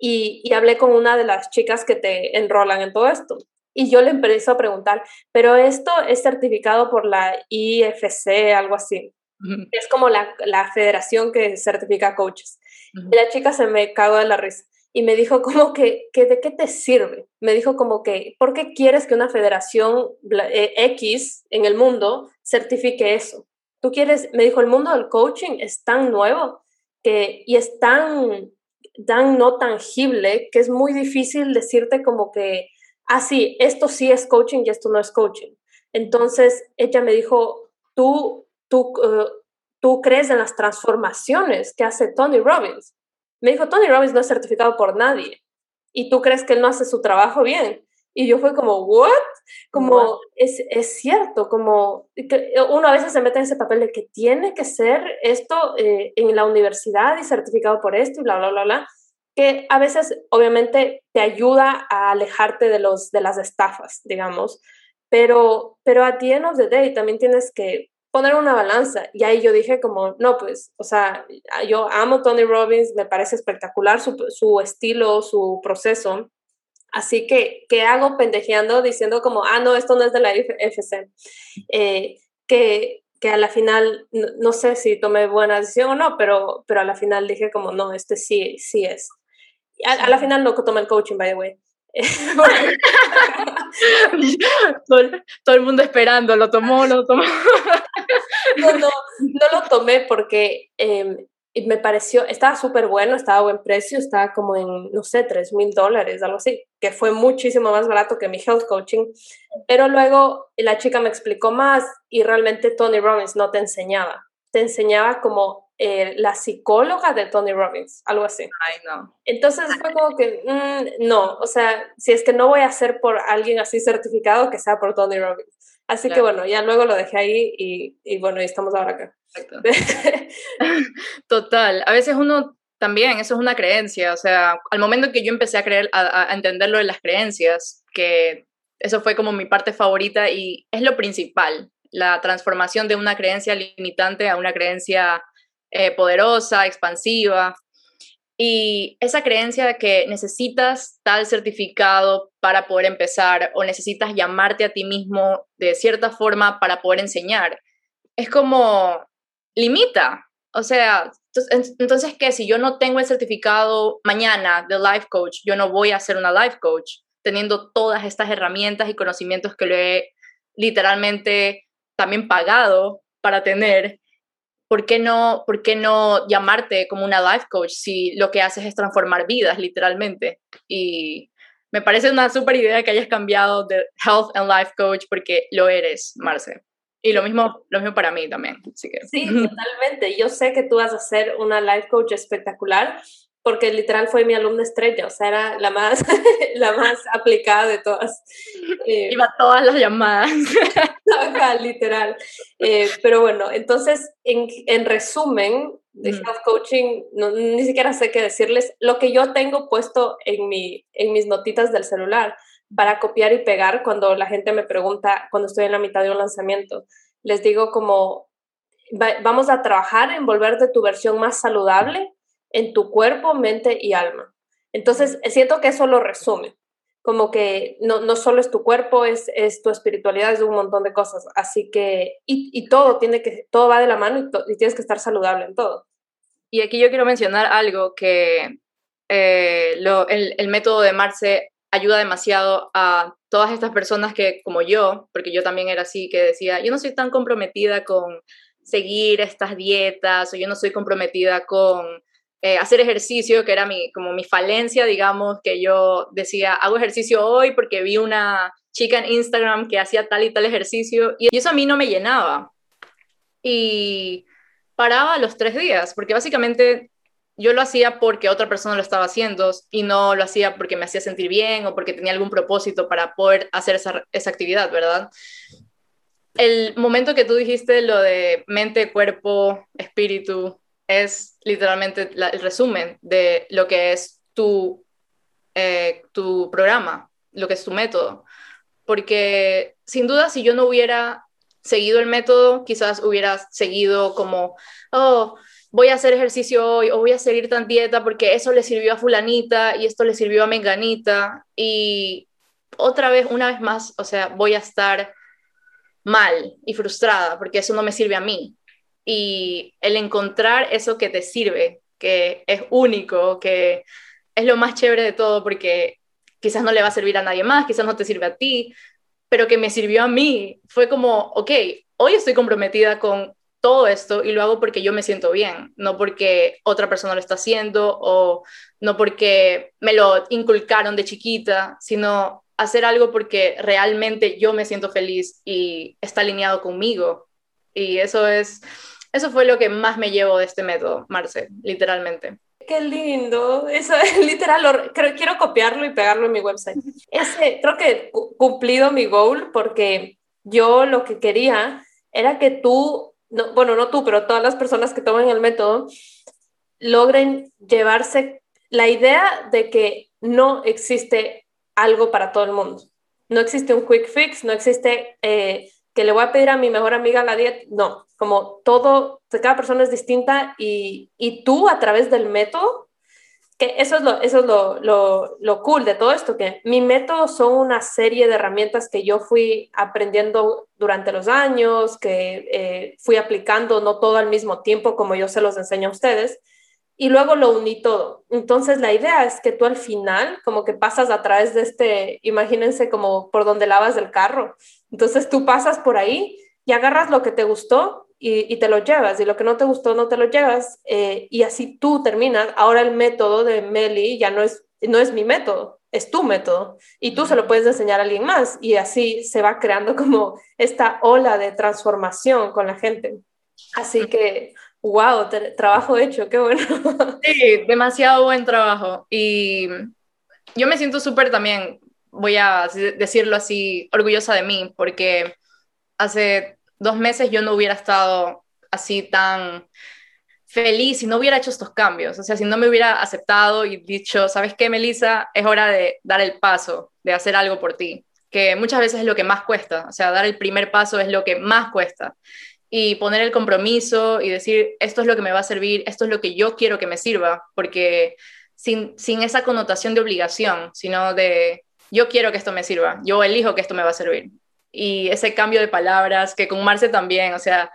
Y, y hablé con una de las chicas que te enrolan en todo esto. Y yo le empecé a preguntar, pero esto es certificado por la IFC, algo así. Es como la, la, federación que certifica coaches. Y la chica se me cagó de la risa y me dijo como que, que, ¿de qué te sirve? Me dijo como que, ¿por qué quieres que una federación eh, X en el mundo certifique eso? Tú quieres, me dijo, el mundo del coaching es tan nuevo que, y es tan, tan no tangible que es muy difícil decirte como que, ah, sí, esto sí es coaching y esto no es coaching. Entonces ella me dijo, tú, tú, uh, tú crees en las transformaciones que hace Tony Robbins. Me dijo, Tony Robbins no es certificado por nadie y tú crees que él no hace su trabajo bien. Y yo fue como, ¿what? Como, Es, es, cierto, como que uno a veces se mete en ese papel de que tiene que ser esto eh, en la universidad y certificado por esto y bla, bla, bla, bla que a veces obviamente te ayuda a alejarte de, los, de las estafas, digamos, pero, pero a the end of the day también tienes que poner una balanza. Y ahí yo dije como, no, pues, o sea, yo amo Tony Robbins, me parece espectacular su, su estilo, su proceso. Así que, ¿qué hago pendejeando diciendo como, ah, no, esto no es de la FC? Eh, que, que a la final, no, sé si tomé buena decisión o no, pero, pero a la final dije como, no, este sí, sí es. A, la final no tomé el coaching, by the way. todo, el mundo esperando, lo tomó, lo tomó. No, no, no lo tomé porque eh, me pareció, estaba súper bueno, estaba a buen precio, estaba como en, no sé, 3 mil dólares, algo así, que fue muchísimo más barato que mi health coaching. Pero luego la chica me explicó más y realmente Tony Robbins no te enseñaba, te enseñaba como eh, la psicóloga de Tony Robbins, algo así. Ay, no. Entonces fue como que, mm, no, o sea, si es que no voy a hacer por alguien así certificado, que sea por Tony Robbins. Así que bueno, ya luego lo dejé ahí y, y bueno, y estamos ahora acá. Total, a veces uno también, eso es una creencia, o sea, al momento que yo empecé a creer, a, a entender lo de las creencias, que eso fue como mi parte favorita y es lo principal, la transformación de una creencia limitante a una creencia eh, poderosa, expansiva. Y esa creencia de que necesitas tal certificado para poder empezar o necesitas llamarte a ti mismo de cierta forma para poder enseñar, es como limita. O sea, Entonces, ¿qué? Si yo no tengo el certificado mañana de life coach, yo no voy a ser una life coach, teniendo todas estas herramientas y conocimientos que lo he literalmente también pagado para tener. ¿Por qué, no, ¿Por qué no llamarte como una life coach si lo que haces es transformar vidas, literalmente? Y me parece una súper idea que hayas cambiado de health and life coach porque lo eres, Marce. Y lo mismo, lo mismo para mí también. Así que. Sí, totalmente. Yo sé que tú vas a ser una life coach espectacular porque literal fue mi alumna estrella, o sea, era la más, la más aplicada de todas. Eh, Iba a todas las llamadas. literal. Eh, pero bueno, entonces, en, en resumen, de mm. health coaching, no, ni siquiera sé qué decirles, lo que yo tengo puesto en, mi, en mis notitas del celular para copiar y pegar cuando la gente me pregunta, cuando estoy en la mitad de un lanzamiento, les digo como, vamos a trabajar en volverte tu versión más saludable en tu cuerpo, mente y alma. Entonces, siento que eso lo resume, como que no, no solo es tu cuerpo, es, es, tu espiritualidad, es un montón de cosas. Así que, y, y todo tiene que, todo va de la mano y, tienes que estar saludable en todo. Y aquí yo quiero mencionar algo que eh, lo, el, el método de Marce ayuda demasiado a todas estas personas que, como yo, porque yo también era así, que decía, yo no soy tan comprometida con seguir estas dietas o yo no soy comprometida con eh, hacer ejercicio, que era mi, como mi falencia, digamos, que yo decía, hago ejercicio hoy porque vi una chica en Instagram que hacía tal y tal ejercicio y eso a mí no me llenaba. Y paraba los tres días, porque básicamente yo lo hacía porque otra persona lo estaba haciendo y no lo hacía porque me hacía sentir bien o porque tenía algún propósito para poder hacer esa, esa actividad, ¿verdad? El momento que tú dijiste lo de mente, cuerpo, espíritu, es literalmente el resumen de lo que es tu, eh, tu programa, lo que es tu método. Porque sin duda, si yo no hubiera seguido el método, quizás hubiera seguido como, oh, voy a hacer ejercicio hoy o voy a seguir tan dieta porque eso le sirvió a fulanita y esto le sirvió a menganita y otra vez, una vez más, o sea, voy a estar mal y frustrada porque eso no me sirve a mí. Y el encontrar eso que te sirve, que es único, que es lo más chévere de todo porque quizás no le va a servir a nadie más, quizás no te sirve a ti, pero que me sirvió a mí, fue como, ok, hoy estoy comprometida con todo esto y lo hago porque yo me siento bien, no porque otra persona lo está haciendo o no porque me lo inculcaron de chiquita, sino hacer algo porque realmente yo me siento feliz y está alineado conmigo. Y eso es, eso fue lo que más me llevo de este método, Marce, literalmente. Qué lindo, eso es literal, quiero copiarlo y pegarlo en mi website. Ese, creo que cumplido mi goal porque yo lo que quería era que tú bueno, no tú, pero todas las personas que toman el método, logren llevarse la idea de que no existe algo para todo el mundo. No existe un quick fix, no existe eh, que le voy a pedir a mi mejor amiga la dieta. No, como todo, cada persona es distinta y, y tú a través del método eso es, lo, eso es lo, lo, lo, cool de todo esto, que mi método son una serie de herramientas que yo fui aprendiendo durante los años, que eh, fui aplicando no todo al mismo tiempo como yo se los enseño a ustedes, y luego lo uní todo. Entonces la idea es que tú al final como que pasas a través de este, imagínense como por donde lavas el carro. Entonces tú pasas por ahí y agarras lo que te gustó y, te lo llevas, y lo que no te gustó no te lo llevas, eh, y así tú terminas. Ahora el método de Meli ya no es, no es mi método, es tu método, y tú se lo puedes enseñar a alguien más, y así se va creando como esta ola de transformación con la gente. Así que, wow, trabajo hecho, qué bueno. Sí, demasiado buen trabajo. Y yo me siento súper también, voy a decirlo así, orgullosa de mí, porque hace dos meses yo no hubiera estado así tan feliz si no hubiera hecho estos cambios. O sea, si no me hubiera aceptado y dicho, ¿sabes qué, Melissa? Es hora de dar el paso, de hacer algo por ti, que muchas veces es lo que más cuesta. O sea, dar el primer paso es lo que más cuesta. Y poner el compromiso y decir, esto es lo que me va a servir, esto es lo que yo quiero que me sirva, porque sin, sin esa connotación de obligación, sino de, yo quiero que esto me sirva, yo elijo que esto me va a servir y ese cambio de palabras, que con Marce también, o sea,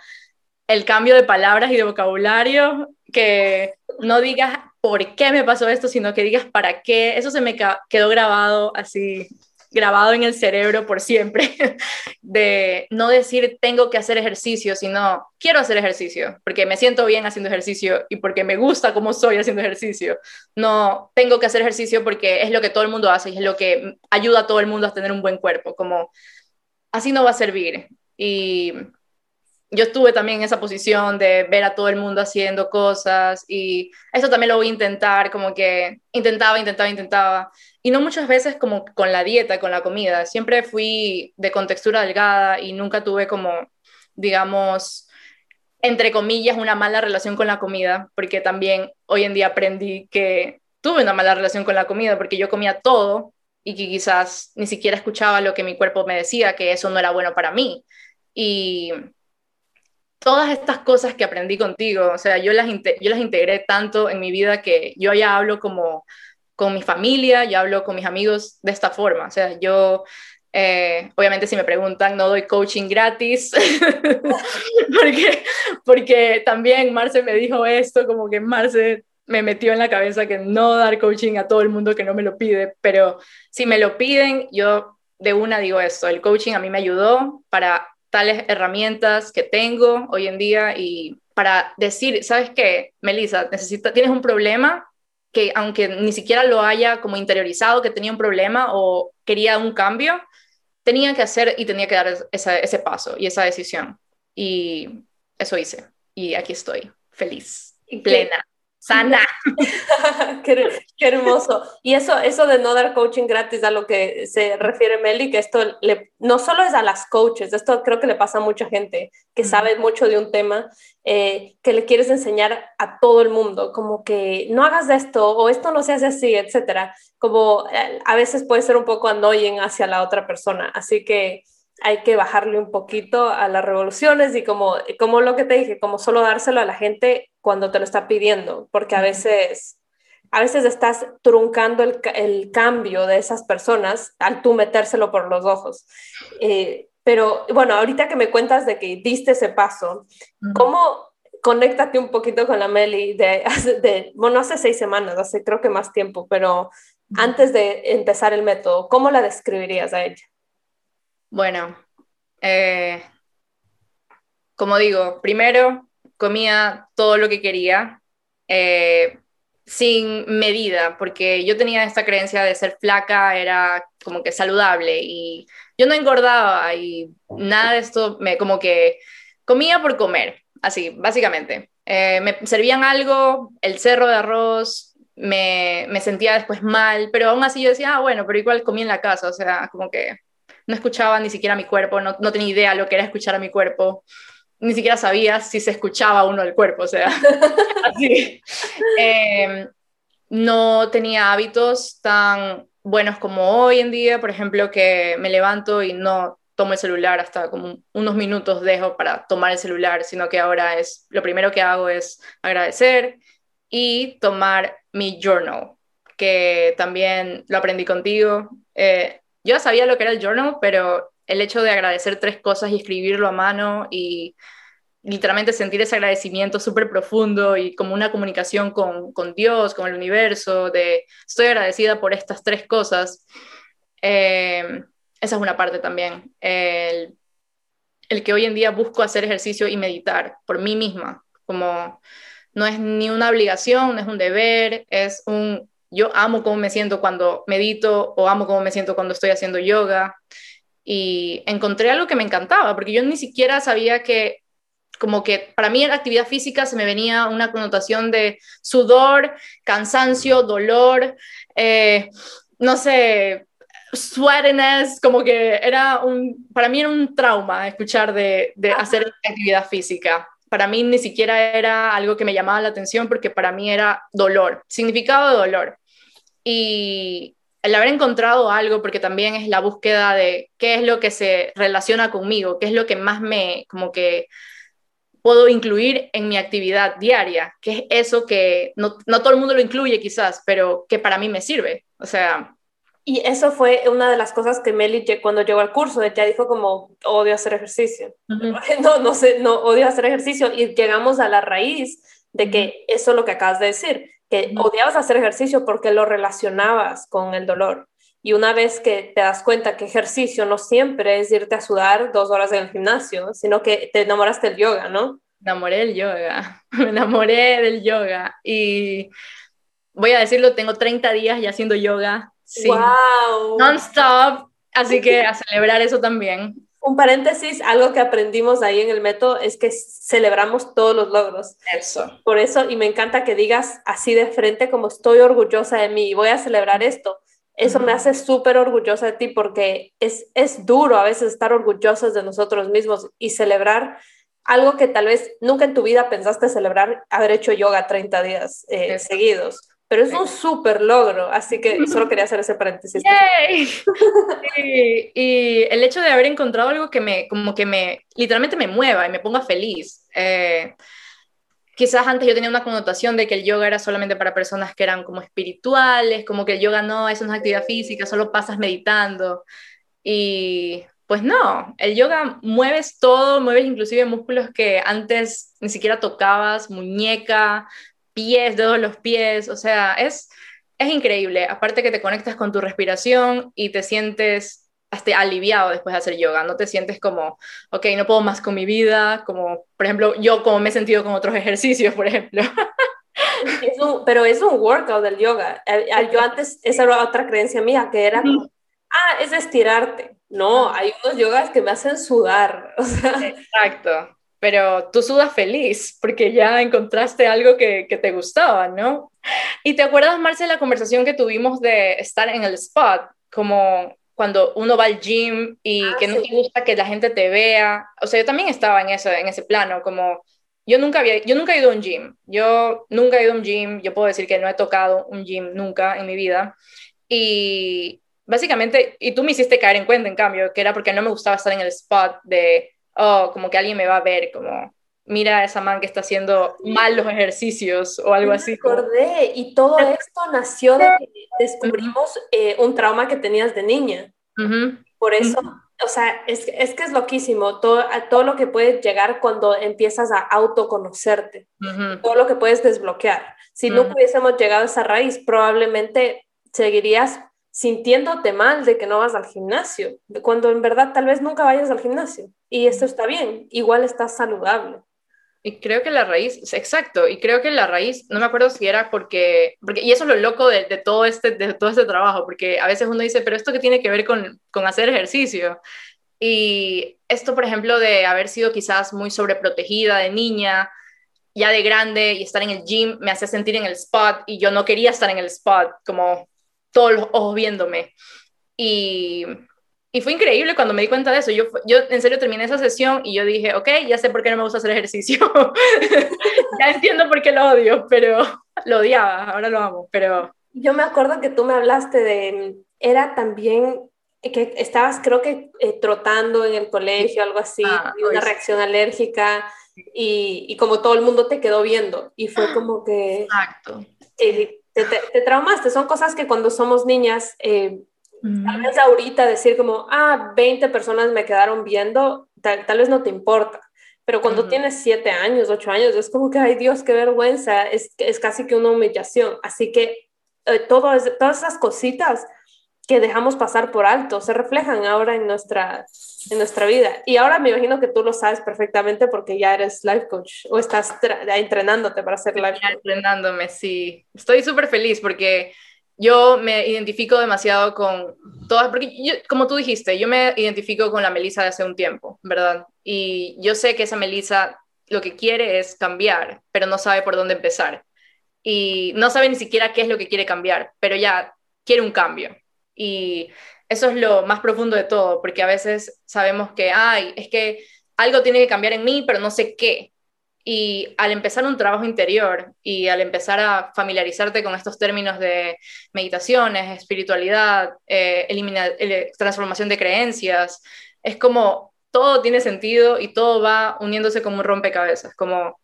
el cambio de palabras y de vocabulario, que no digas por qué me pasó esto, sino que digas para qué. Eso se me quedó grabado así, grabado en el cerebro por siempre, de no decir tengo que hacer ejercicio, sino quiero hacer ejercicio, porque me siento bien haciendo ejercicio y porque me gusta cómo soy haciendo ejercicio. No tengo que hacer ejercicio porque es lo que todo el mundo hace y es lo que ayuda a todo el mundo a tener un buen cuerpo, como así no va a servir. Y yo estuve también en esa posición de ver a todo el mundo haciendo cosas y eso también lo voy a intentar, como que intentaba, intentaba, intentaba. Y no muchas veces como con la dieta, con la comida. Siempre fui de contextura delgada y nunca tuve como, digamos, entre comillas, una mala relación con la comida, porque también hoy en día aprendí que tuve una mala relación con la comida, porque yo comía todo y que quizás ni siquiera escuchaba lo que mi cuerpo me decía, que eso no era bueno para mí. Y todas estas cosas que aprendí contigo, o sea, yo las, yo las integré tanto en mi vida que yo ya hablo como con mi familia, yo hablo con mis amigos de esta forma, o sea, yo... Eh, obviamente si me preguntan, no doy coaching gratis, porque, porque también Marce me dijo esto, como que Marce me metió en la cabeza que no dar coaching a todo el mundo que no me lo pide, pero si me lo piden, yo de una digo esto, el coaching a mí me ayudó para tales herramientas que tengo hoy en día y para decir, ¿sabes qué, Melissa? Necesita, tienes un problema que aunque ni siquiera lo haya como interiorizado que tenía un problema o quería un cambio, tenía que hacer y tenía que dar ese paso y esa decisión. Y eso hice. Y aquí estoy, feliz y plena sana. qué, hermoso. Y eso, eso de no dar coaching gratis a lo que se refiere Meli, que esto le, no solo es a las coaches, esto creo que le pasa a mucha gente que sabe mucho de un tema, eh, que le quieres enseñar a todo el mundo, como que no hagas esto o esto no se hace así, etcétera. Como eh, a veces puede ser un poco annoying hacia la otra persona. Así que hay que bajarle un poquito a las revoluciones y como, como lo que te dije, como solo dárselo a la gente cuando te lo está pidiendo, porque a veces, a veces estás truncando el, el cambio de esas personas al tú metérselo por los ojos. Eh, pero bueno, ahorita que me cuentas de que diste ese paso, ¿cómo conéctate un poquito con la Meli de, de, bueno, hace seis semanas, hace creo que más tiempo, pero antes de empezar el método, ¿cómo la describirías a ella? Bueno, eh, como digo, primero comía todo lo que quería, eh, sin medida, porque yo tenía esta creencia de ser flaca era como que saludable y yo no engordaba y nada de esto, me, como que comía por comer, así, básicamente. Eh, me servían algo, el cerro de arroz, me, me, sentía después mal, pero aún así yo decía, ah, bueno, pero igual comí en la casa, o sea, como que no escuchaba ni siquiera mi cuerpo, no, no tenía idea lo que era escuchar a mi cuerpo, ni siquiera sabía si se escuchaba uno del cuerpo, o sea, así. Em, no tenía hábitos tan buenos como hoy en día, por ejemplo, que me levanto y no tomo el celular hasta como unos minutos dejo para tomar el celular, sino que ahora es lo primero que hago es agradecer y tomar mi journal, que también lo aprendí contigo. Eh, yo sabía lo que era el journal, pero el hecho de agradecer tres cosas y escribirlo a mano y literalmente sentir ese agradecimiento súper profundo y como una comunicación con, con, Dios, con el universo, de estoy agradecida por estas tres cosas, eh, esa es una parte también. El, el, que hoy en día busco hacer ejercicio y meditar por mí misma, como no es ni una obligación, no es un deber, es un yo amo cómo me siento cuando medito o amo cómo me siento cuando estoy haciendo yoga. Y encontré algo que me encantaba, porque yo ni siquiera sabía que, como que para mí en la actividad física se me venía una connotación de sudor, cansancio, dolor, eh, no sé, sweatiness, como que era un, para mí era un trauma escuchar de, de hacer actividad física para mí ni siquiera era algo que me llamaba la atención porque para mí era dolor, significado de dolor. Y el haber encontrado algo, porque también es la búsqueda de qué es lo que se relaciona conmigo, qué es lo que más me, como que puedo incluir en mi actividad diaria, que es eso que no, no todo el mundo lo incluye quizás, pero que para mí me sirve. O sea, Y eso fue una de las cosas que Meli cuando llegó al curso, ella dijo como, odio hacer ejercicio. No, no sé, no, odio hacer ejercicio. Y llegamos a la raíz de que eso es lo que acabas de decir, que odiabas hacer ejercicio porque lo relacionabas con el dolor. Y una vez que te das cuenta que ejercicio no siempre es irte a sudar dos horas en el gimnasio, sino que te enamoraste del yoga, ¿no? Me enamoré del yoga, me enamoré del yoga. Y voy a decirlo, tengo 30 días ya haciendo yoga. Sí. ¡Wow! Non-stop. Así que a celebrar eso también. Un paréntesis, algo que aprendimos ahí en el método es que celebramos todos los logros. Eso. Por eso, y me encanta que digas así de frente como estoy orgullosa de mí y voy a celebrar esto. Eso me hace súper orgullosa de ti porque es, es duro a veces estar orgullosos de nosotros mismos y celebrar algo que tal vez nunca en tu vida pensaste celebrar, haber hecho yoga 30 días eh, seguidos. Pero es un súper logro, así que solo quería hacer ese paréntesis. y el hecho de haber encontrado algo que me, como que me, literalmente me mueva y me ponga feliz. Eh, quizás antes yo tenía una connotación de que el yoga era solamente para personas que eran como espirituales, como que el yoga no es una actividad física, solo pasas meditando. Y pues no, el yoga mueves todo, mueves inclusive músculos que antes ni siquiera tocabas, muñeca, pies, dedos de los pies, o sea, es, es increíble. Aparte que te conectas con tu respiración y te sientes hasta aliviado después de hacer yoga, no te sientes como, ok, no puedo más con mi vida, como, por ejemplo, yo como me he sentido con otros ejercicios, por ejemplo. pero es un workout del yoga. Yo antes, esa era otra creencia mía, que era como, ah, es estirarte. No, hay unos yogas que me hacen sudar. Exacto pero tú sudas feliz porque ya encontraste algo que, te gustaba, ¿no? Y te acuerdas, Marce, la conversación que tuvimos de estar en el spot, como cuando uno va al gym y ah, que no te gusta que la gente te vea. O sea, yo también estaba en, eso, en ese plano, como yo nunca, había, yo nunca he ido a un gym, yo nunca he ido a un gym, yo puedo decir que no he tocado un gym nunca en mi vida. Y básicamente, y tú me hiciste caer en cuenta, en cambio, que era porque no me gustaba estar en el spot de oh, como que alguien me va a ver, como, mira a esa man que está haciendo mal los ejercicios o algo así. Acordé, y todo esto nació de que descubrimos eh, un trauma que tenías de niña. Por eso, o sea, es, es, que es loquísimo todo, todo lo que puede llegar cuando empiezas a autoconocerte, todo lo que puedes desbloquear. Si no hubiésemos llegado a esa raíz, probablemente seguirías sintiéndote mal de que no vas al gimnasio, cuando en verdad tal vez nunca vayas al gimnasio. Y esto está bien, igual estás saludable. Y creo que la raíz, exacto, y creo que la raíz, no me acuerdo si era porque, porque y eso es lo loco de, todo este, de todo este trabajo, porque a veces uno dice, pero esto que tiene que ver con, con hacer ejercicio. Y esto, por ejemplo, de haber sido quizás muy sobreprotegida de niña, ya de grande y estar en el gym me hacía sentir en el spot y yo no quería estar en el spot, como todos los ojos viéndome. Y, y fue increíble cuando me di cuenta de eso. Yo, yo en serio terminé esa sesión y yo dije, ok, ya sé por qué no me gusta hacer ejercicio. ya entiendo por qué lo odio, pero lo odiaba, ahora lo amo, pero... Yo me acuerdo que tú me hablaste de, era también que estabas creo que eh, trotando en el colegio, algo así, ah, y una reacción alérgica y, y, como todo el mundo te quedó viendo y fue como que... Exacto. Eh, te, traumaste. Son cosas que cuando somos niñas, eh, tal vez ahorita decir como, ah, 20 personas me quedaron viendo, tal, vez no te importa. Pero cuando tienes 7 años, 8 años, es como que, ay Dios, qué vergüenza, es, es casi que una humillación. Así que eh, todo todas esas cositas que dejamos pasar por alto se reflejan ahora en nuestra, en nuestra vida. Y ahora me imagino que tú lo sabes perfectamente porque ya eres life coach o estás entrenándote para ser life coach. Entrenándome, sí. Estoy súper feliz porque yo me identifico demasiado con todas, porque como tú dijiste, yo me identifico con la Melissa de hace un tiempo, ¿verdad? Y yo sé que esa Melissa lo que quiere es cambiar, pero no sabe por dónde empezar. Y no sabe ni siquiera qué es lo que quiere cambiar, pero ya quiere un cambio. Y eso es lo más profundo de todo, porque a veces sabemos que, ay, es que algo tiene que cambiar en mí, pero no sé qué. Y al empezar un trabajo interior y al empezar a familiarizarte con estos términos de meditaciones, espiritualidad, eh, eh, transformación de creencias, es como todo tiene sentido y todo va uniéndose como un rompecabezas, como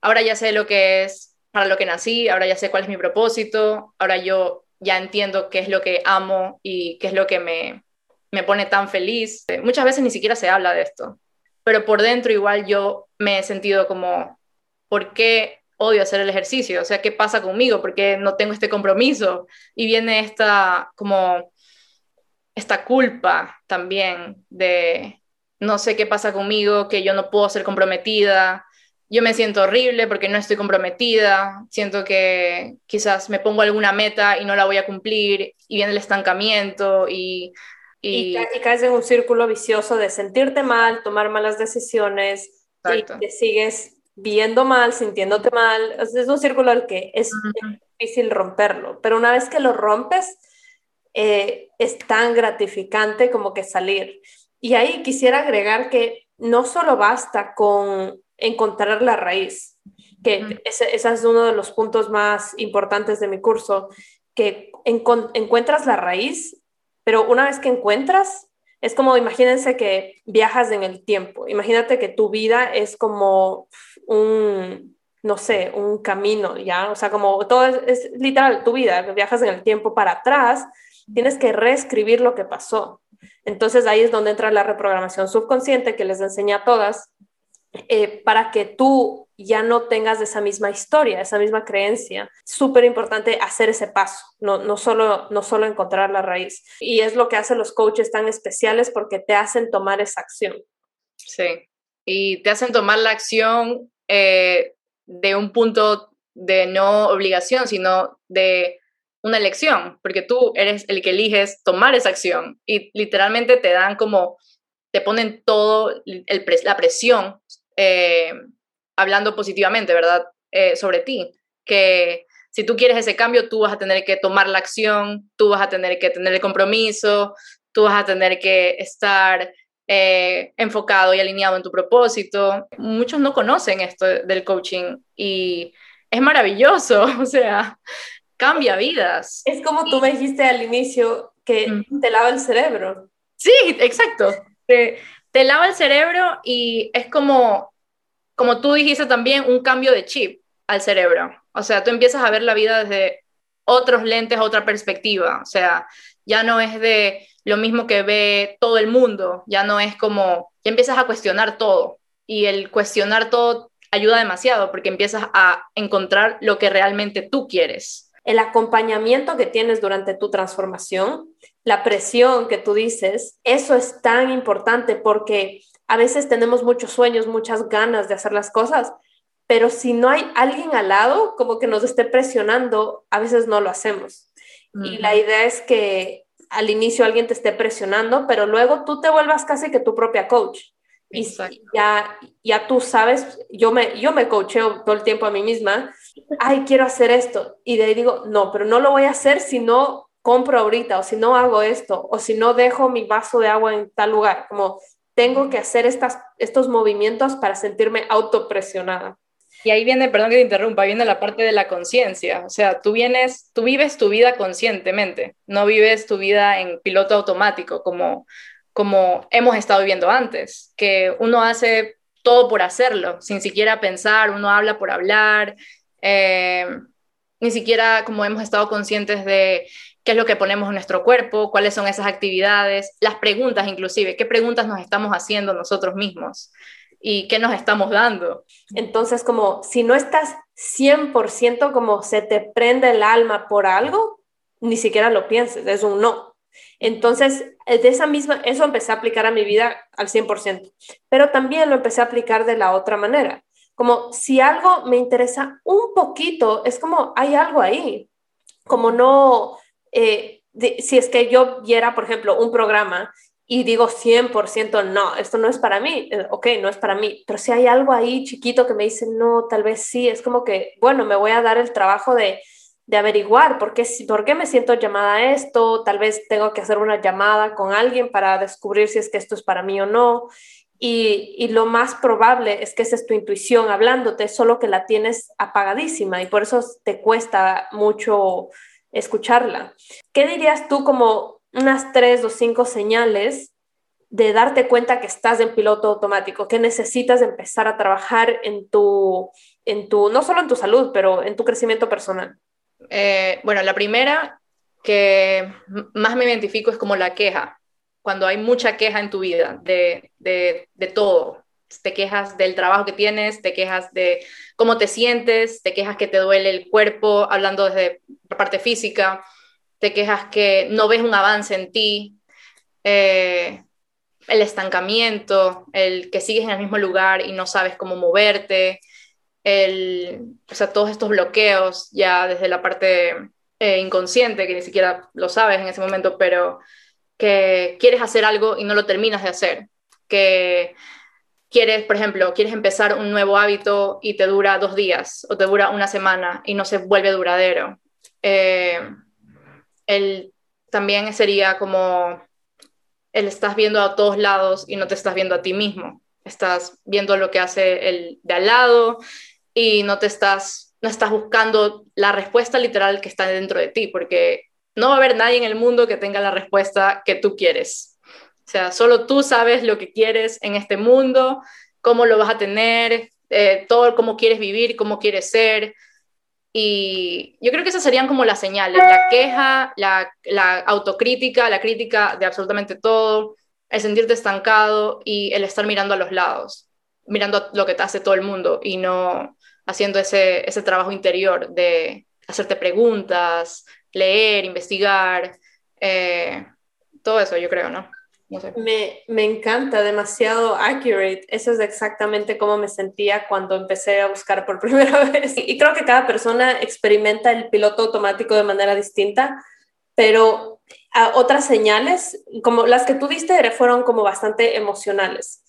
ahora ya sé lo que es, para lo que nací, ahora ya sé cuál es mi propósito, ahora yo ya entiendo qué es lo que amo y qué es lo que me, me pone tan feliz. Muchas veces ni siquiera se habla de esto, pero por dentro igual yo me he sentido como, ¿por qué odio hacer el ejercicio? O sea, ¿qué pasa conmigo? ¿Por qué no tengo este compromiso? Y viene esta como esta culpa también de no sé qué pasa conmigo, que yo no puedo ser comprometida, yo me siento horrible porque no estoy comprometida, siento que quizás me pongo alguna meta y no la voy a cumplir y viene el estancamiento y... Y, caes en un círculo vicioso de sentirte mal, tomar malas decisiones y te sigues viendo mal, sintiéndote mal. es un círculo al que es difícil romperlo, pero una vez que lo rompes, eh, es tan gratificante como que salir. Y ahí quisiera agregar que no solo basta con encontrar la raíz, que ese, es uno de los puntos más importantes de mi curso, que encuentras la raíz, pero una vez que encuentras, es como, imagínense que viajas en el tiempo, imagínate que tu vida es como un, no sé, un camino, ¿ya? O sea, como todo es, es literal, tu vida, viajas en el tiempo para atrás, tienes que reescribir lo que pasó. Entonces ahí es donde entra la reprogramación subconsciente que les enseña a todas eh, para que tú ya no tengas esa misma historia, esa misma creencia. Súper importante hacer ese paso, no, no, solo, no solo encontrar la raíz. Y es lo que hacen los coaches tan especiales porque te hacen tomar esa acción. Sí, y te hacen tomar la acción eh, de un punto de no obligación, sino de una elección, porque tú eres el que eliges tomar esa acción y literalmente te dan como, te ponen todo la presión eh, hablando positivamente, ¿verdad? Eh, sobre ti, que si tú quieres ese cambio, tú vas a tener que tomar la acción, tú vas a tener que tener el compromiso, tú vas a tener que estar eh, enfocado y alineado en tu propósito. Muchos no conocen esto del coaching y es maravilloso, o sea, cambia vidas. Es como tú me dijiste al inicio que te lava el cerebro. Sí, exacto. Te, te lava el cerebro y es como como tú dijiste también, un cambio de chip al cerebro. O sea, tú empiezas a ver la vida desde otros lentes, otra perspectiva. O sea, ya no es de lo mismo que ve todo el mundo, ya no es como, ya empiezas a cuestionar todo. Y el cuestionar todo ayuda demasiado porque empiezas a encontrar lo que realmente tú quieres. El acompañamiento que tienes durante tu transformación, la presión que tú dices, eso es tan importante porque a veces tenemos muchos sueños, muchas ganas de hacer las cosas, pero si no hay alguien al lado como que nos esté presionando, a veces no lo hacemos. Y la idea es que al inicio alguien te esté presionando, pero luego tú te vuelvas casi que tu propia coach. Y ya, ya tú sabes, yo me, yo me coacheo todo el tiempo a mí misma, ay, quiero hacer esto. Y de ahí digo, no, pero no lo voy a hacer si no compro ahorita, o si no hago esto, o si no dejo mi vaso de agua en tal lugar. Como tengo que hacer estas, estos movimientos para sentirme autopresionada. Y ahí viene, perdón que te interrumpa, viene la parte de la conciencia. O sea, tú vienes, tú vives tu vida conscientemente, no vives tu vida en piloto automático como, como hemos estado viviendo antes, que uno hace todo por hacerlo, sin siquiera pensar, uno habla por hablar, eh, ni siquiera como hemos estado conscientes de qué es lo que ponemos en nuestro cuerpo, cuáles son esas actividades, las preguntas inclusive, qué preguntas nos estamos haciendo nosotros mismos y qué nos estamos dando. Entonces, como si no estás 100% como se te prende el alma por algo, ni siquiera lo pienses, es un no. Entonces, de esa misma, eso empecé a aplicar a mi vida al 100%, pero también lo empecé a aplicar de la otra manera. Como si algo me interesa un poquito, es como hay algo ahí, como no, eh, si es que yo viera, por ejemplo, un programa y digo 100% no, esto no es para mí, eh, ok, no es para mí, pero si hay algo ahí chiquito que me dice no, tal vez sí, es como que, bueno, me voy a dar el trabajo de, de averiguar por qué, por qué me siento llamada a esto, tal vez tengo que hacer una llamada con alguien para descubrir si es que esto es para mí o no. Y, y, lo más probable es que esa es tu intuición hablándote, solo que la tienes apagadísima y por eso te cuesta mucho escucharla. ¿Qué dirías tú como unas tres o cinco señales de darte cuenta que estás en piloto automático, que necesitas empezar a trabajar en tu, en tu, no solo en tu salud, pero en tu crecimiento personal? Eh, bueno, la primera que más me identifico es como la queja, cuando hay mucha queja en tu vida de, de, de todo. Te quejas del trabajo que tienes, te quejas de cómo te sientes, te quejas que te duele el cuerpo, hablando desde la parte física, te quejas que no ves un avance en ti, eh, el estancamiento, el que sigues en el mismo lugar y no sabes cómo moverte, el, o sea, todos estos bloqueos ya desde la parte eh, inconsciente, que ni siquiera lo sabes en ese momento, pero que quieres hacer algo y no lo terminas de hacer, que quieres, por ejemplo, quieres empezar un nuevo hábito y te dura dos días o te dura una semana y no se vuelve duradero. Eh, el, también sería como el estás viendo a todos lados y no te estás viendo a ti mismo. Estás viendo lo que hace el de al lado y no te estás, no estás buscando la respuesta literal que está dentro de ti, porque no va a haber nadie en el mundo que tenga la respuesta que tú quieres. O sea, solo tú sabes lo que quieres en este mundo, cómo lo vas a tener, eh, todo cómo quieres vivir, cómo quieres ser. Y yo creo que esas serían como las señales, la queja, la, autocrítica, la crítica de absolutamente todo, el sentirte estancado y el estar mirando a los lados, mirando lo que te hace todo el mundo y no haciendo ese, ese trabajo interior de hacerte preguntas, leer, investigar, eh, todo eso yo creo, ¿no? Me, me, encanta, demasiado accurate. Eso es exactamente como me sentía cuando empecé a buscar por primera vez. Y creo que cada persona experimenta el piloto automático de manera distinta, pero a otras señales, como las que tú diste, fueron como bastante emocionales.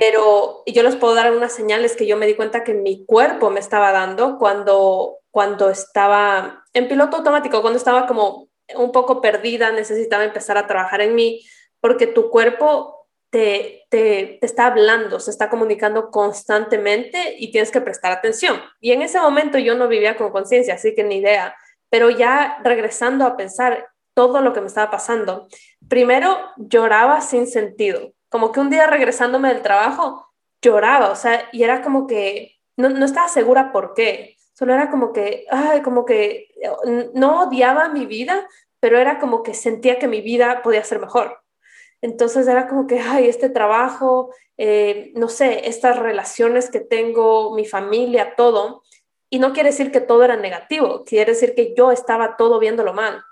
Pero yo les puedo dar unas señales que yo me di cuenta que mi cuerpo me estaba dando cuando, cuando estaba en piloto automático, cuando estaba como un poco perdida, necesitaba empezar a trabajar en mí, porque tu cuerpo te, te, está hablando, se está comunicando constantemente y tienes que prestar atención. Y en ese momento yo no vivía con conciencia, así que ni idea, pero ya regresando a pensar todo lo que me estaba pasando, primero lloraba sin sentido como que un día regresándome del trabajo, lloraba, o sea, y era como que no, no estaba segura por qué, solo era como que, ay, como que no odiaba mi vida, pero era como que sentía que mi vida podía ser mejor. Entonces era como que, ay, este trabajo, eh, no sé, estas relaciones que tengo, mi familia, todo. Y no quiere decir que todo era negativo, quiere decir que yo estaba todo viéndolo mal.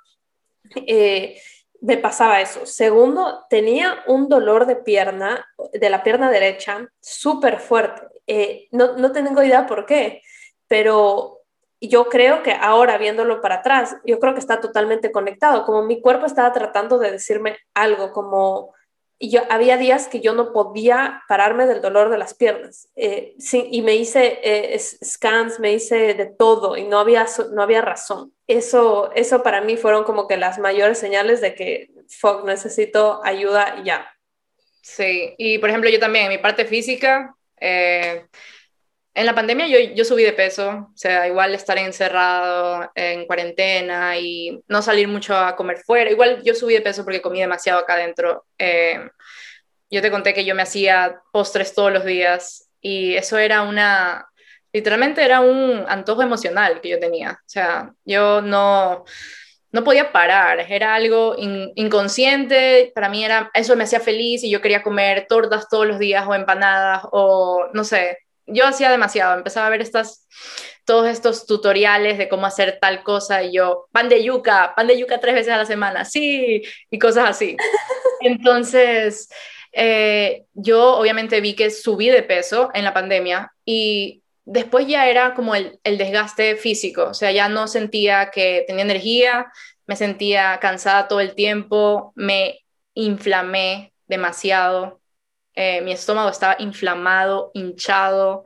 Eh, me pasaba eso. Segundo, tenía un dolor de pierna, de la pierna derecha, súper fuerte. Eh, no, no tengo idea por qué, pero yo creo que ahora viéndolo para atrás, yo creo que está totalmente conectado, como mi cuerpo estaba tratando de decirme algo, como y yo había días que yo no podía pararme del dolor de las piernas eh, sí, y me hice eh, scans, me hice de todo y no había, no había razón. Eso, eso para mí fueron como que las mayores señales de que, fuck, necesito ayuda ya. Sí, y por ejemplo yo también, en mi parte física, eh, en la pandemia yo, yo subí de peso, o sea, igual estar encerrado en cuarentena y no salir mucho a comer fuera, igual yo subí de peso porque comí demasiado acá adentro. Eh, yo te conté que yo me hacía postres todos los días y eso era una, literalmente era un antojo emocional que yo tenía, o sea, yo no, no podía parar, era algo inconsciente, para mí era, eso me hacía feliz y yo quería comer tortas todos los días o empanadas o no sé, yo hacía demasiado, empezaba a ver estas, todos estos tutoriales de cómo hacer tal cosa y yo, pan de yuca, pan de yuca tres veces a la semana, sí, y cosas así. Entonces, eh, yo obviamente vi que subí de peso en la pandemia y después ya era como el, el desgaste físico, o sea, ya no sentía que tenía energía, me sentía cansada todo el tiempo, me inflamé demasiado, eh, mi estómago estaba inflamado, hinchado.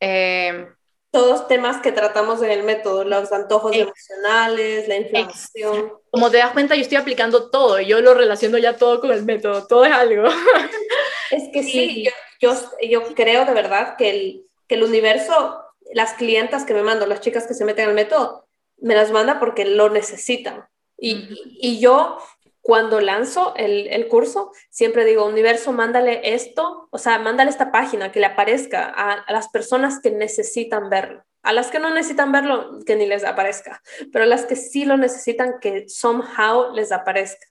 Eh, Todos temas que tratamos en el método, los antojos emocionales, la inflamación. Como te das cuenta, yo estoy aplicando todo, yo lo relaciono ya todo con el método, todo es algo. Es que sí, yo, yo, creo de verdad que el, que el universo, las clientas que me mando, las chicas que se meten al método, me las manda porque lo necesitan. Y, y, yo cuando lanzo el, el, curso, siempre digo, universo, mándale esto, o sea, mándale esta página que le aparezca a, las personas que necesitan verlo. A las que no necesitan verlo, que ni les aparezca, pero a las que sí lo necesitan, que somehow les aparezca.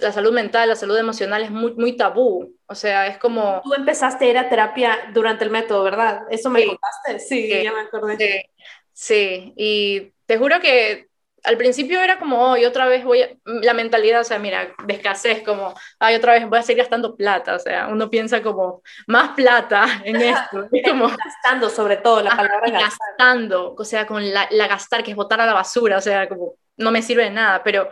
La salud mental, la salud emocional es muy, muy tabú. O sea, es como... Tú empezaste a ir a terapia durante el método, ¿verdad? ¿Eso me contaste? Sí, ya me acordé. Sí. sí, y te juro que al principio era como, hoy otra vez voy a, la mentalidad, o sea, mira, de escasez, como, ay, otra vez voy a seguir gastando plata, o sea, uno piensa como, más plata en esto. como, gastando sobre todo, la palabra gastando, o sea, con la, la, gastar, que es botar a la basura, o sea, como, no me sirve de nada, pero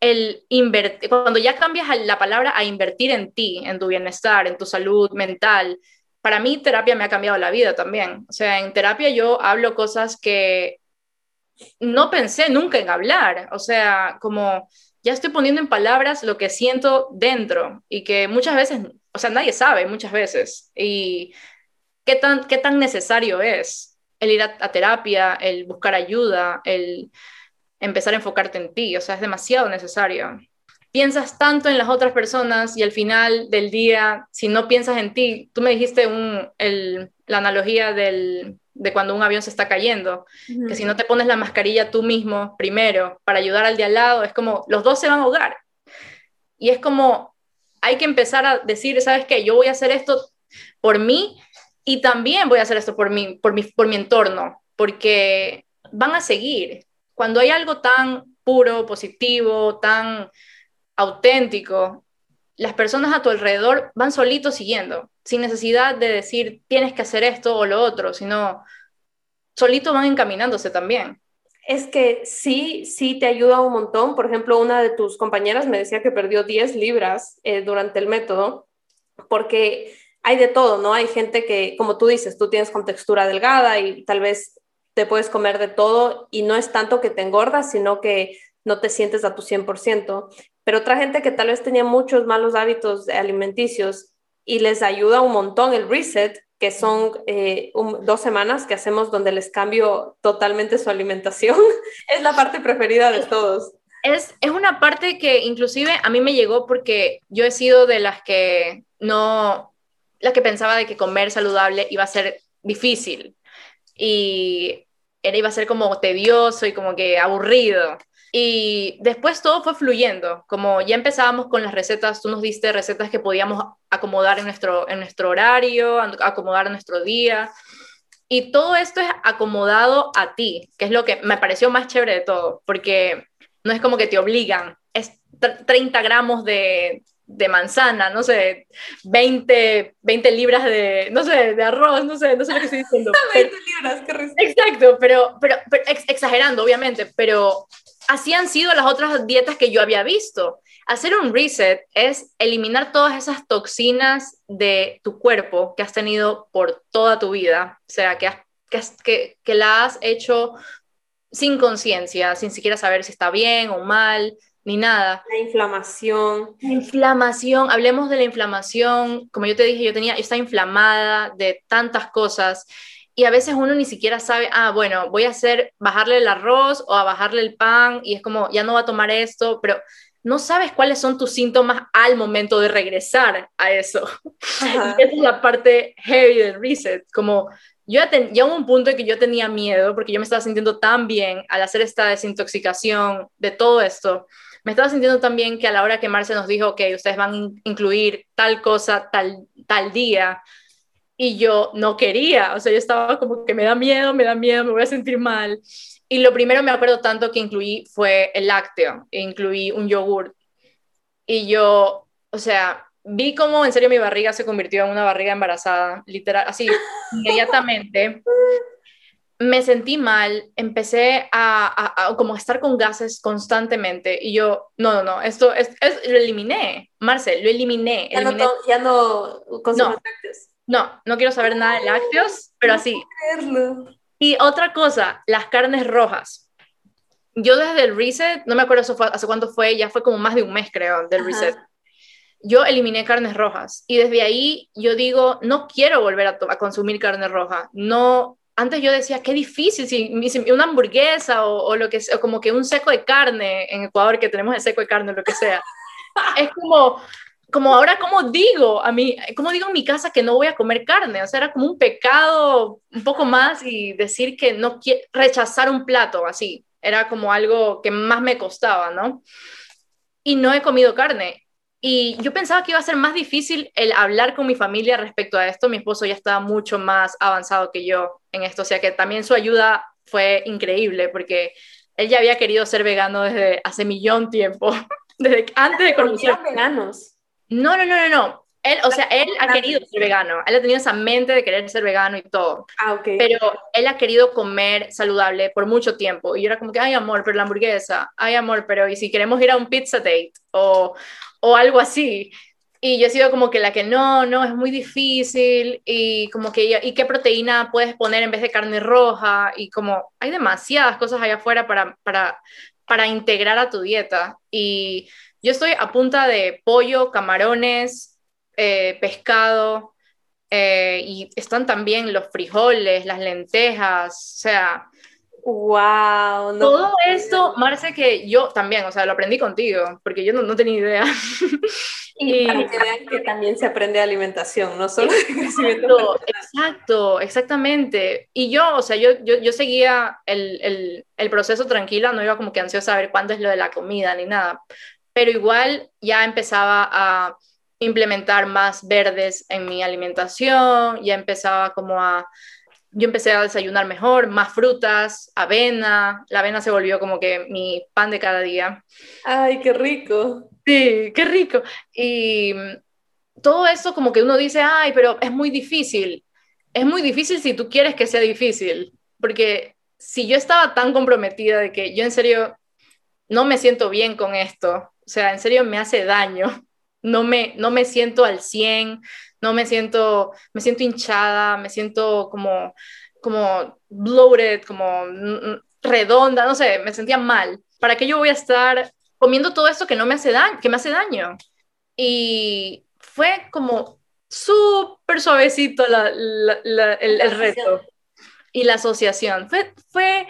el invertir, cuando ya cambias la palabra a invertir en ti, en tu bienestar, en tu salud mental, para mí terapia me ha cambiado la vida también. O sea, en terapia yo hablo cosas que no pensé nunca en hablar, o sea, como ya estoy poniendo en palabras lo que siento dentro y que muchas veces, o sea, nadie sabe muchas veces y qué tan, qué tan necesario es el ir a, terapia, el buscar ayuda, el empezar a enfocarte en ti, o sea, es demasiado necesario. Piensas tanto en las otras personas y al final del día, si no piensas en ti, tú me dijiste un, el, la analogía del, de cuando un avión se está cayendo, que si no te pones la mascarilla tú mismo primero para ayudar al de al lado, es como los dos se van a ahogar. Y es como hay que empezar a decir, ¿sabes qué? Yo voy a hacer esto por mí y también voy a hacer esto por mí, por mi, por mi entorno, porque van a seguir. Cuando hay algo tan puro, positivo, tan auténtico, las personas a tu alrededor van solitos siguiendo, sin necesidad de decir tienes que hacer esto o lo otro, sino solitos van encaminándose también. Es que sí, sí te ayuda un montón. Por ejemplo, una de tus compañeras me decía que perdió 10 libras eh, durante el método, porque hay de todo, ¿no? Hay gente que, como tú dices, tú tienes con textura delgada y tal vez te puedes comer de todo y no es tanto que te engordas, sino que no te sientes a tu 100% pero otra gente que tal vez tenía muchos malos hábitos alimenticios y les ayuda un montón el reset, que son eh, dos semanas que hacemos donde les cambio totalmente su alimentación, es la parte preferida de todos. Es, es una parte que inclusive a mí me llegó porque yo he sido de las que no, la que pensaba de que comer saludable iba a ser difícil y era, iba a ser como tedioso y como que aburrido. Y después todo fue fluyendo, como ya empezábamos con las recetas, tú nos diste recetas que podíamos acomodar en nuestro, en nuestro horario, acomodar nuestro día. Y todo esto es acomodado a ti, que es lo que me pareció más chévere de todo, porque no es como que te obligan, es 30 gramos de, de manzana, no sé, 20, 20 libras de, no sé, de arroz, no sé, no sé lo que estoy diciendo. 20 libras, qué Exacto, pero, pero, exagerando, obviamente, pero así han sido las otras dietas que yo había visto. Hacer un reset es eliminar todas esas toxinas de tu cuerpo que has tenido por toda tu vida, o sea, que, que, que, la has hecho sin conciencia, sin siquiera saber si está bien o mal, ni nada. La inflamación. La inflamación, hablemos de la inflamación, como yo te dije, yo tenía, yo estaba inflamada de tantas cosas y a veces uno ni siquiera sabe, ah, bueno, voy a hacer, bajarle el arroz o a bajarle el pan y es como, ya no va a tomar esto, pero no sabes cuáles son tus síntomas al momento de regresar a eso. Y esa es la parte heavy del reset, como yo ya, ya hubo un punto en que yo tenía miedo porque yo me estaba sintiendo tan bien al hacer esta desintoxicación de todo esto. Me estaba sintiendo tan bien que a la hora que Marce nos dijo que ustedes van a incluir tal cosa tal, tal día, y yo no quería, o sea, yo estaba como que me da miedo, me da miedo, me voy a sentir mal. Y lo primero me acuerdo tanto que incluí fue el lácteo, e incluí un yogur. Y yo, o sea, vi cómo en serio mi barriga se convirtió en una barriga embarazada, literal, así, inmediatamente. Me sentí mal, empecé a, a, como estar con gases constantemente y yo, no, no, no, esto es, lo eliminé, Marcel, lo eliminé. Ya no, ya no consumo lácteos. No, no quiero saber nada de lácteos, pero así. Y otra cosa, las carnes rojas. Yo desde el reset, no me acuerdo eso fue, hace cuánto fue, ya fue como más de un mes creo del reset. Yo eliminé carnes rojas y desde ahí yo digo, no quiero volver a, consumir carne roja. No, antes yo decía, qué difícil, si, una hamburguesa o, o lo que o como que un seco de carne en Ecuador, que tenemos el seco de carne, lo que sea. es como, como ahora, ¿cómo digo a mí, cómo digo en mi casa que no voy a comer carne? O sea, era como un pecado un poco más y decir que no quiero, rechazar un plato así, era como algo que más me costaba, ¿no? Y no he comido carne. Y yo pensaba que iba a ser más difícil el hablar con mi familia respecto a esto. Mi esposo ya estaba mucho más avanzado que yo en esto, o sea que también su ayuda fue increíble porque él ya había querido ser vegano desde hace millón tiempo, desde antes de conocer veganos. No, no, no, no, no. Él, o sea, él ha querido ser vegano, él ha tenido esa mente de querer ser vegano y todo. Ah, ok. Pero él ha querido comer saludable por mucho tiempo. Y yo era como que, ay, amor, pero la hamburguesa, ay, amor, pero ¿y si queremos ir a un pizza date? O, o algo así. Y yo he sido como que la que no, no, es muy difícil y como que, ¿y qué proteína puedes poner en vez de carne roja? Y como hay demasiadas cosas allá afuera para, para, para integrar a tu dieta. Y yo estoy a punta de pollo, camarones, eh, pescado, eh, y están también los frijoles, las lentejas, o sea... Wow, todo esto, Marce, que yo también, o sea, lo aprendí contigo, porque yo no, no tenía idea. y, para que vean que también se aprende alimentación, no solo de crecimiento. Exacto, exactamente. Y yo, o sea, yo, yo, yo seguía el, el, el, proceso tranquila, no iba como que ansiosa a ver cuándo es lo de la comida ni nada, pero igual ya empezaba a implementar más verdes en mi alimentación, ya empezaba como a, yo empecé a desayunar mejor, más frutas, avena, la avena se volvió como que mi pan de cada día. Ay, qué rico. Sí, qué rico. Y todo eso como que uno dice, ay, pero es muy difícil. Es muy difícil si tú quieres que sea difícil, porque si yo estaba tan comprometida de que yo en serio no me siento bien con esto, o sea, en serio me hace daño. No me, no me siento al 100, no me siento, me siento hinchada, me siento como, como bloated, como redonda, no sé, me sentía mal. ¿Para qué yo voy a estar comiendo todo esto que no me hace daño, que me hace daño? Y fue como súper suavecito el, el, reto y la asociación. Fue, fue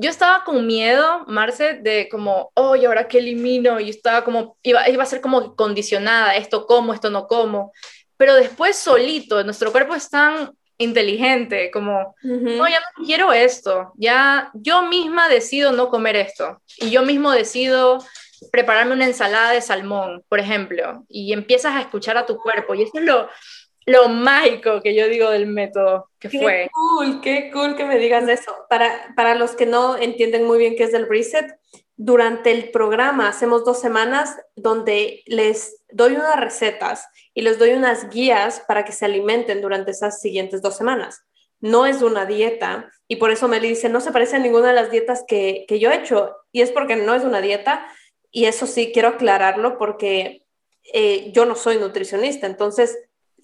yo estaba con miedo, Marce, de como, oh, ¿y ahora qué elimino? Y estaba como, iba, iba a ser como condicionada, esto como, esto no como. Pero después solito, nuestro cuerpo es tan inteligente, como, no, ya no quiero esto, ya yo misma decido no comer esto. Y yo mismo decido prepararme una ensalada de salmón, por ejemplo, y empiezas a escuchar a tu cuerpo. Y eso es lo, lo mágico que yo digo del método que qué fue. cool, qué cool que me digas eso. Para, para los que no entienden muy bien qué es el reset, durante el programa hacemos dos semanas donde les doy unas recetas y les doy unas guías para que se alimenten durante esas siguientes dos semanas. No es una dieta y por eso me dice, no se parece a ninguna de las dietas que, que yo he hecho y es porque no es una dieta y eso sí quiero aclararlo porque eh, yo no soy nutricionista, entonces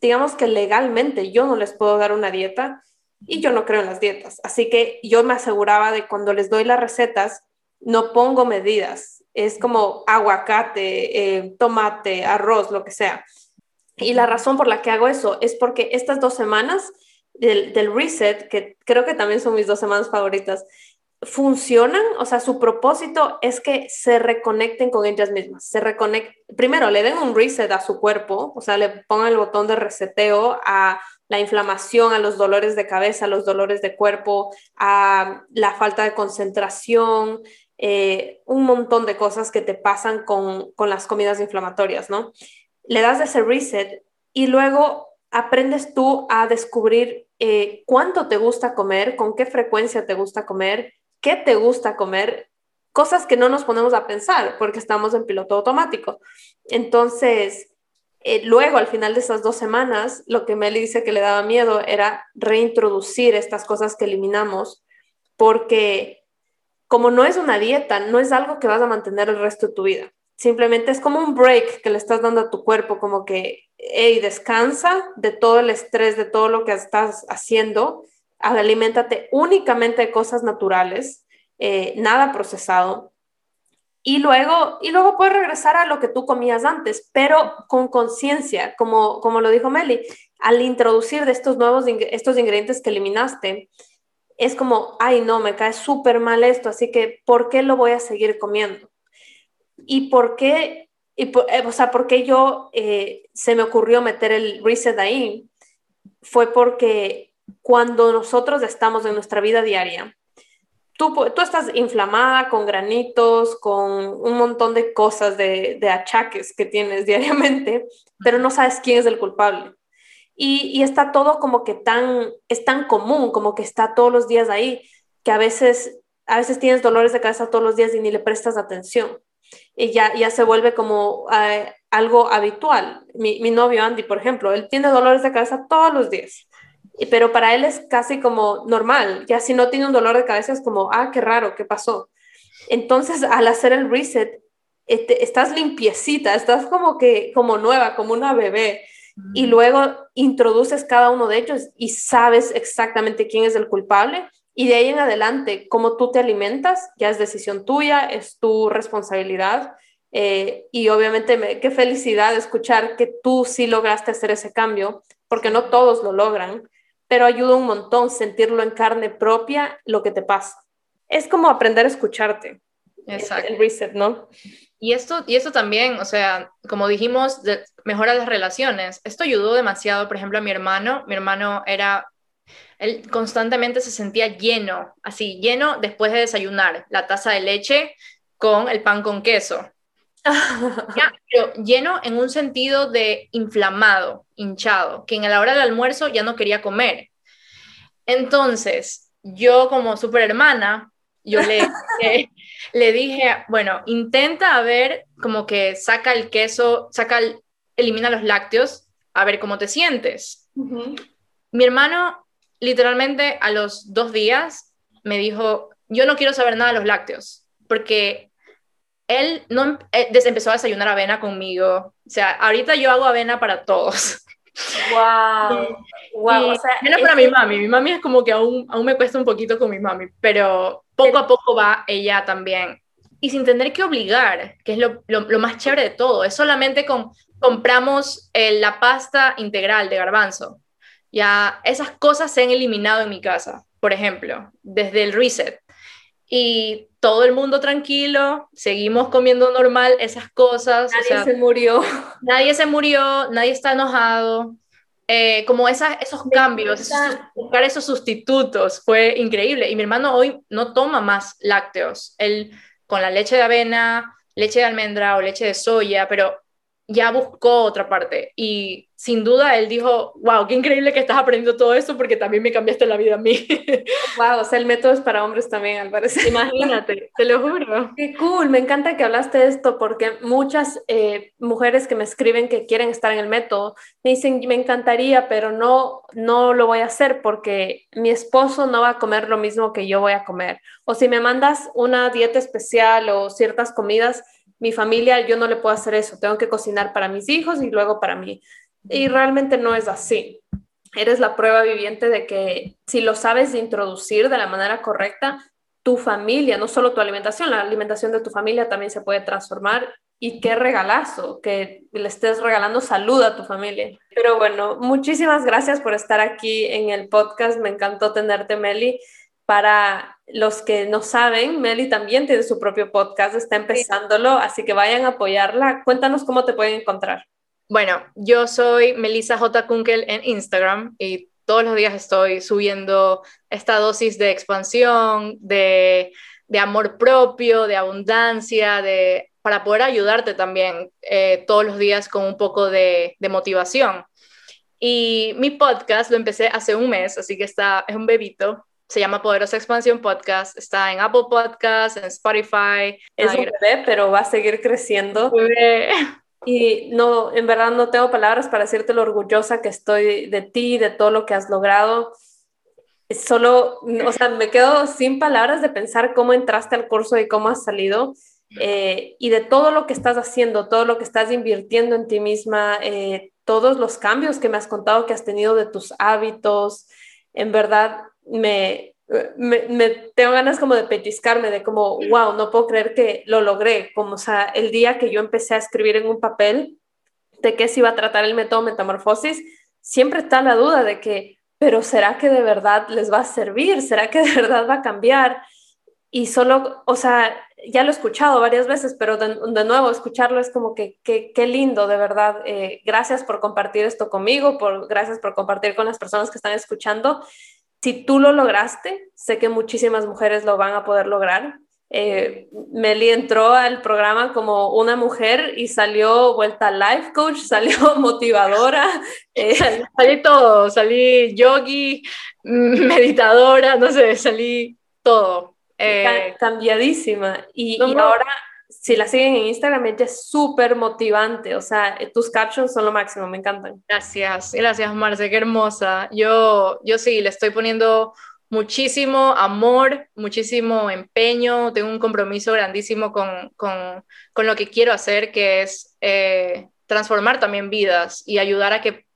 digamos que legalmente yo no les puedo dar una dieta y yo no creo en las dietas. Así que yo me aseguraba de cuando les doy las recetas, no pongo medidas. Es como aguacate, eh, tomate, arroz, lo que sea. Y la razón por la que hago eso es porque estas dos semanas del, del reset, que creo que también son mis dos semanas favoritas, funcionan, o sea, su propósito es que se reconecten con ellas mismas, se reconecten, primero le den un reset a su cuerpo, o sea, le pongan el botón de reseteo a la inflamación, a los dolores de cabeza, a los dolores de cuerpo, a la falta de concentración, eh, un montón de cosas que te pasan con, las comidas inflamatorias, ¿no? Le das ese reset y luego aprendes tú a descubrir eh, cuánto te gusta comer, con qué frecuencia te gusta comer, qué te gusta comer, cosas que no nos ponemos a pensar porque estamos en piloto automático. Entonces, eh, luego, al final de esas dos semanas, lo que Meli dice que le daba miedo era reintroducir estas cosas que eliminamos porque como no es una dieta, no es algo que vas a mantener el resto de tu vida. Simplemente es como un break que le estás dando a tu cuerpo, como que, hey, descansa de todo el estrés, de todo lo que estás haciendo aliméntate únicamente de cosas naturales, eh, nada procesado. Y luego, y luego puedes regresar a lo que tú comías antes, pero con conciencia, como, como lo dijo Meli, al introducir de estos nuevos estos ingredientes que eliminaste, es como, ay, no, me cae súper mal esto, así que, ¿por qué lo voy a seguir comiendo? ¿Y por qué y, eh, o sea, ¿por qué yo eh, se me ocurrió meter el reset ahí? Fue porque cuando nosotros estamos en nuestra vida diaria, tú, tú estás inflamada con granitos, con un montón de cosas, de, de achaques que tienes diariamente, pero no sabes quién es el culpable. Y, y, está todo como que tan, es tan común, como que está todos los días ahí, que a veces, a veces tienes dolores de cabeza todos los días y ni le prestas atención. Y ya, ya se vuelve como eh, algo habitual. Mi, mi novio Andy, por ejemplo, él tiene dolores de cabeza todos los días pero para él es casi como normal. Ya si no tiene un dolor de cabeza es como, ah, qué raro, ¿qué pasó? Entonces, al hacer el reset, este, estás limpiecita, estás como que, como nueva, como una bebé. Y luego introduces cada uno de ellos y sabes exactamente quién es el culpable. Y de ahí en adelante, cómo tú te alimentas, ya es decisión tuya, es tu responsabilidad. Eh, y obviamente, qué felicidad escuchar que tú sí lograste hacer ese cambio, porque no todos lo logran pero ayuda un montón sentirlo en carne propia lo que te pasa. Es como aprender a escucharte. Exacto. El reset, ¿no? Y esto, y esto también, o sea, como dijimos, mejora las relaciones. Esto ayudó demasiado, por ejemplo, a mi hermano. Mi hermano era, él constantemente se sentía lleno, así, lleno después de desayunar, la taza de leche con el pan con queso. Pero lleno en un sentido de inflamado, hinchado, que en la hora del almuerzo ya no quería comer. Entonces, yo como super hermana, yo le, le, dije, bueno, intenta a ver como que saca el queso, saca, elimina los lácteos, a ver cómo te sientes. Mi hermano, literalmente a los dos días, me dijo, yo no quiero saber nada de los lácteos, porque él no eh, empezó a desayunar avena conmigo. O sea, ahorita yo hago avena para todos. Wow. wow. o sea, menos para mi mami. Mi mami es como que aún, aún me cuesta un poquito con mi mami, pero poco a poco va ella también. Y sin tener que obligar, que es lo, lo, más chévere de todo. Es solamente con, compramos eh, la pasta integral de garbanzo. Ya esas cosas se han eliminado en mi casa, por ejemplo, desde el reset y todo el mundo tranquilo, seguimos comiendo normal esas cosas. Nadie se murió. Nadie se murió, nadie está enojado. Eh, como esas, esos cambios, buscar esos sustitutos fue increíble. Y mi hermano hoy no toma más lácteos. Él con la leche de avena, leche de almendra o leche de soya, pero ya buscó otra parte y sin duda él dijo, wow, qué increíble que estás aprendiendo todo eso porque también me cambiaste la vida a mí. Wow, o sea, el método es para hombres también, al parecer. Imagínate, te lo juro. Qué cool, me encanta que hablaste de esto porque muchas eh, mujeres que me escriben que quieren estar en el método me dicen, me encantaría, pero no, no lo voy a hacer porque mi esposo no va a comer lo mismo que yo voy a comer. O si me mandas una dieta especial o ciertas comidas, mi familia, yo no le puedo hacer eso, tengo que cocinar para mis hijos y luego para mí. Y realmente no es así. Eres la prueba viviente de que si lo sabes introducir de la manera correcta, tu familia, no solo tu alimentación, la alimentación de tu familia también se puede transformar. Y qué regalazo, que le estés regalando salud a tu familia. Pero bueno, muchísimas gracias por estar aquí en el podcast. Me encantó tenerte, Meli. Para los que no saben, Meli también tiene su propio podcast, está empezándolo, así que vayan a apoyarla. Cuéntanos cómo te pueden encontrar. Bueno, yo soy Melissa J. Kunkel en Instagram y todos los días estoy subiendo esta dosis de expansión, de, amor propio, de abundancia, de, para poder ayudarte también eh, todos los días con un poco de, de motivación. Y mi podcast lo empecé hace un mes, así que está, es un bebito, se llama Poderosa Expansión Podcast, está en Apple Podcast, en Spotify. Es un bebé, pero va a seguir creciendo. Y no, en verdad no tengo palabras para decirte lo orgullosa que estoy de ti, de todo lo que has logrado. Solo, o sea, me quedo sin palabras de pensar cómo entraste al curso y cómo has salido. Eh, y de todo lo que estás haciendo, todo lo que estás invirtiendo en ti misma, eh, todos los cambios que me has contado que has tenido de tus hábitos, en verdad me, me, tengo ganas como de pellizcarme, de como, wow, no puedo creer que lo logré, como, o sea, el día que yo empecé a escribir en un papel de qué se iba a tratar el método metamorfosis, siempre está la duda de que, pero ¿será que de verdad les va a servir? ¿Será que de verdad va a cambiar? Y solo, o sea, ya lo he escuchado varias veces, pero de, nuevo escucharlo es como que qué lindo, de verdad. Eh, gracias por compartir esto conmigo, por, gracias por compartir con las personas que están escuchando. Si tú lo lograste, sé que muchísimas mujeres lo van a poder lograr. Eh, Meli entró al programa como una mujer y salió vuelta life coach, salió motivadora. Eh, salí todo, salí yogi, meditadora, no sé, salí todo. Eh, cambiadísima. Y, ahora, si la siguen en Instagram, ella es súper motivante. O sea, tus captions son lo máximo, me encantan. Gracias, gracias, Marce, qué hermosa. Yo, yo sí, le estoy poniendo muchísimo amor, muchísimo empeño, tengo un compromiso grandísimo con, con, con lo que quiero hacer, que es eh, transformar también vidas y ayudar a que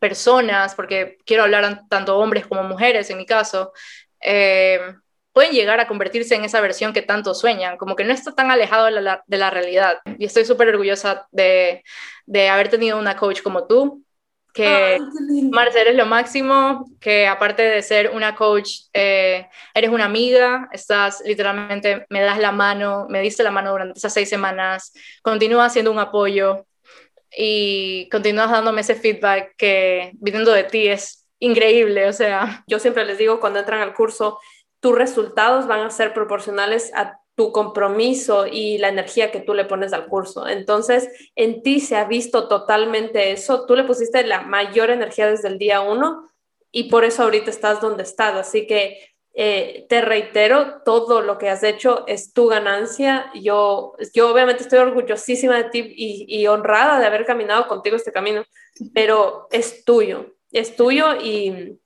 personas, porque quiero hablar tanto hombres como mujeres en mi caso, eh, pueden llegar a convertirse en esa versión que tanto sueñan, como que no está tan alejado de la, de la realidad. Y estoy súper orgullosa de, de, haber tenido una coach como tú, que Marce, eres lo máximo, que aparte de ser una coach, eh, eres una amiga, estás literalmente, me das la mano, me diste la mano durante esas seis semanas, continúas siendo un apoyo y continúas dándome ese feedback que viniendo de ti es increíble, o sea. Yo siempre les digo cuando entran al curso, tus resultados van a ser proporcionales a tu compromiso y la energía que tú le pones al curso. Entonces, en ti se ha visto totalmente eso. Tú le pusiste la mayor energía desde el día uno y por eso ahorita estás donde estás. Así que eh, te reitero, todo lo que has hecho es tu ganancia. Yo, yo obviamente estoy orgullosísima de ti y, y honrada de haber caminado contigo este camino, pero es tuyo, es tuyo y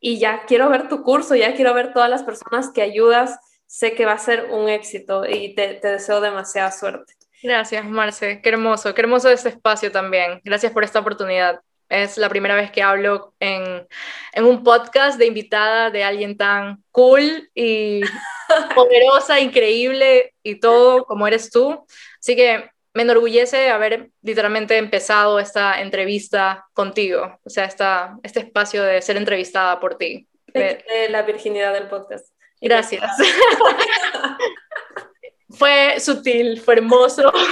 y ya quiero ver tu curso, ya quiero ver todas las personas que ayudas. Sé que va a ser un éxito y te, deseo demasiada suerte. Gracias, Marce. Qué hermoso, qué hermoso este espacio también. Gracias por esta oportunidad. Es la primera vez que hablo en, en un podcast de invitada de alguien tan cool y poderosa, increíble y todo como eres tú. Así que me enorgullece haber literalmente empezado esta entrevista contigo, o sea, esta, este espacio de ser entrevistada por ti. De, la virginidad del podcast. Gracias. fue sutil, fue hermoso.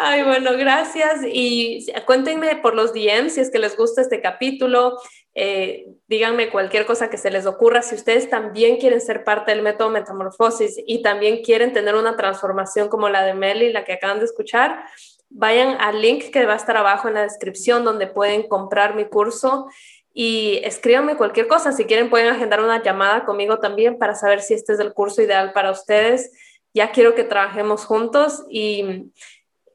Ay, bueno, gracias. Y cuéntenme por los DMs si es que les gusta este capítulo. Eh, díganme cualquier cosa que se les ocurra. Si ustedes también quieren ser parte del método Metamorfosis y también quieren tener una transformación como la de Meli, la que acaban de escuchar, vayan al link que va a estar abajo en la descripción donde pueden comprar mi curso y escríbanme cualquier cosa. Si quieren pueden agendar una llamada conmigo también para saber si este es el curso ideal para ustedes. Ya quiero que trabajemos juntos y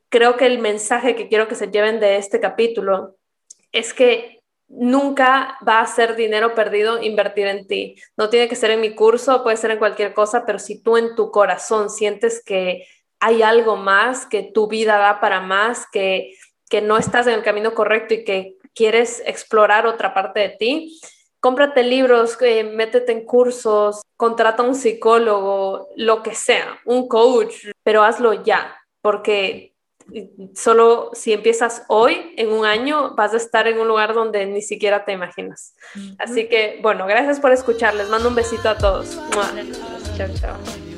creo que el mensaje que quiero que se lleven de este capítulo es que nunca va a ser dinero perdido invertir en ti. No tiene que ser en mi curso, puede ser en cualquier cosa, pero si tú en tu corazón sientes que hay algo más, que tu vida da para más, que, que no estás en el camino correcto y que quieres explorar otra parte de ti, cómprate libros, eh, métete en cursos, contrata un psicólogo, lo que sea, un coach, pero hazlo ya, porque solo si empiezas hoy, en un año, vas a estar en un lugar donde ni siquiera te imaginas. Así que, bueno, gracias por escuchar. Les mando un besito a todos. Chao, chao.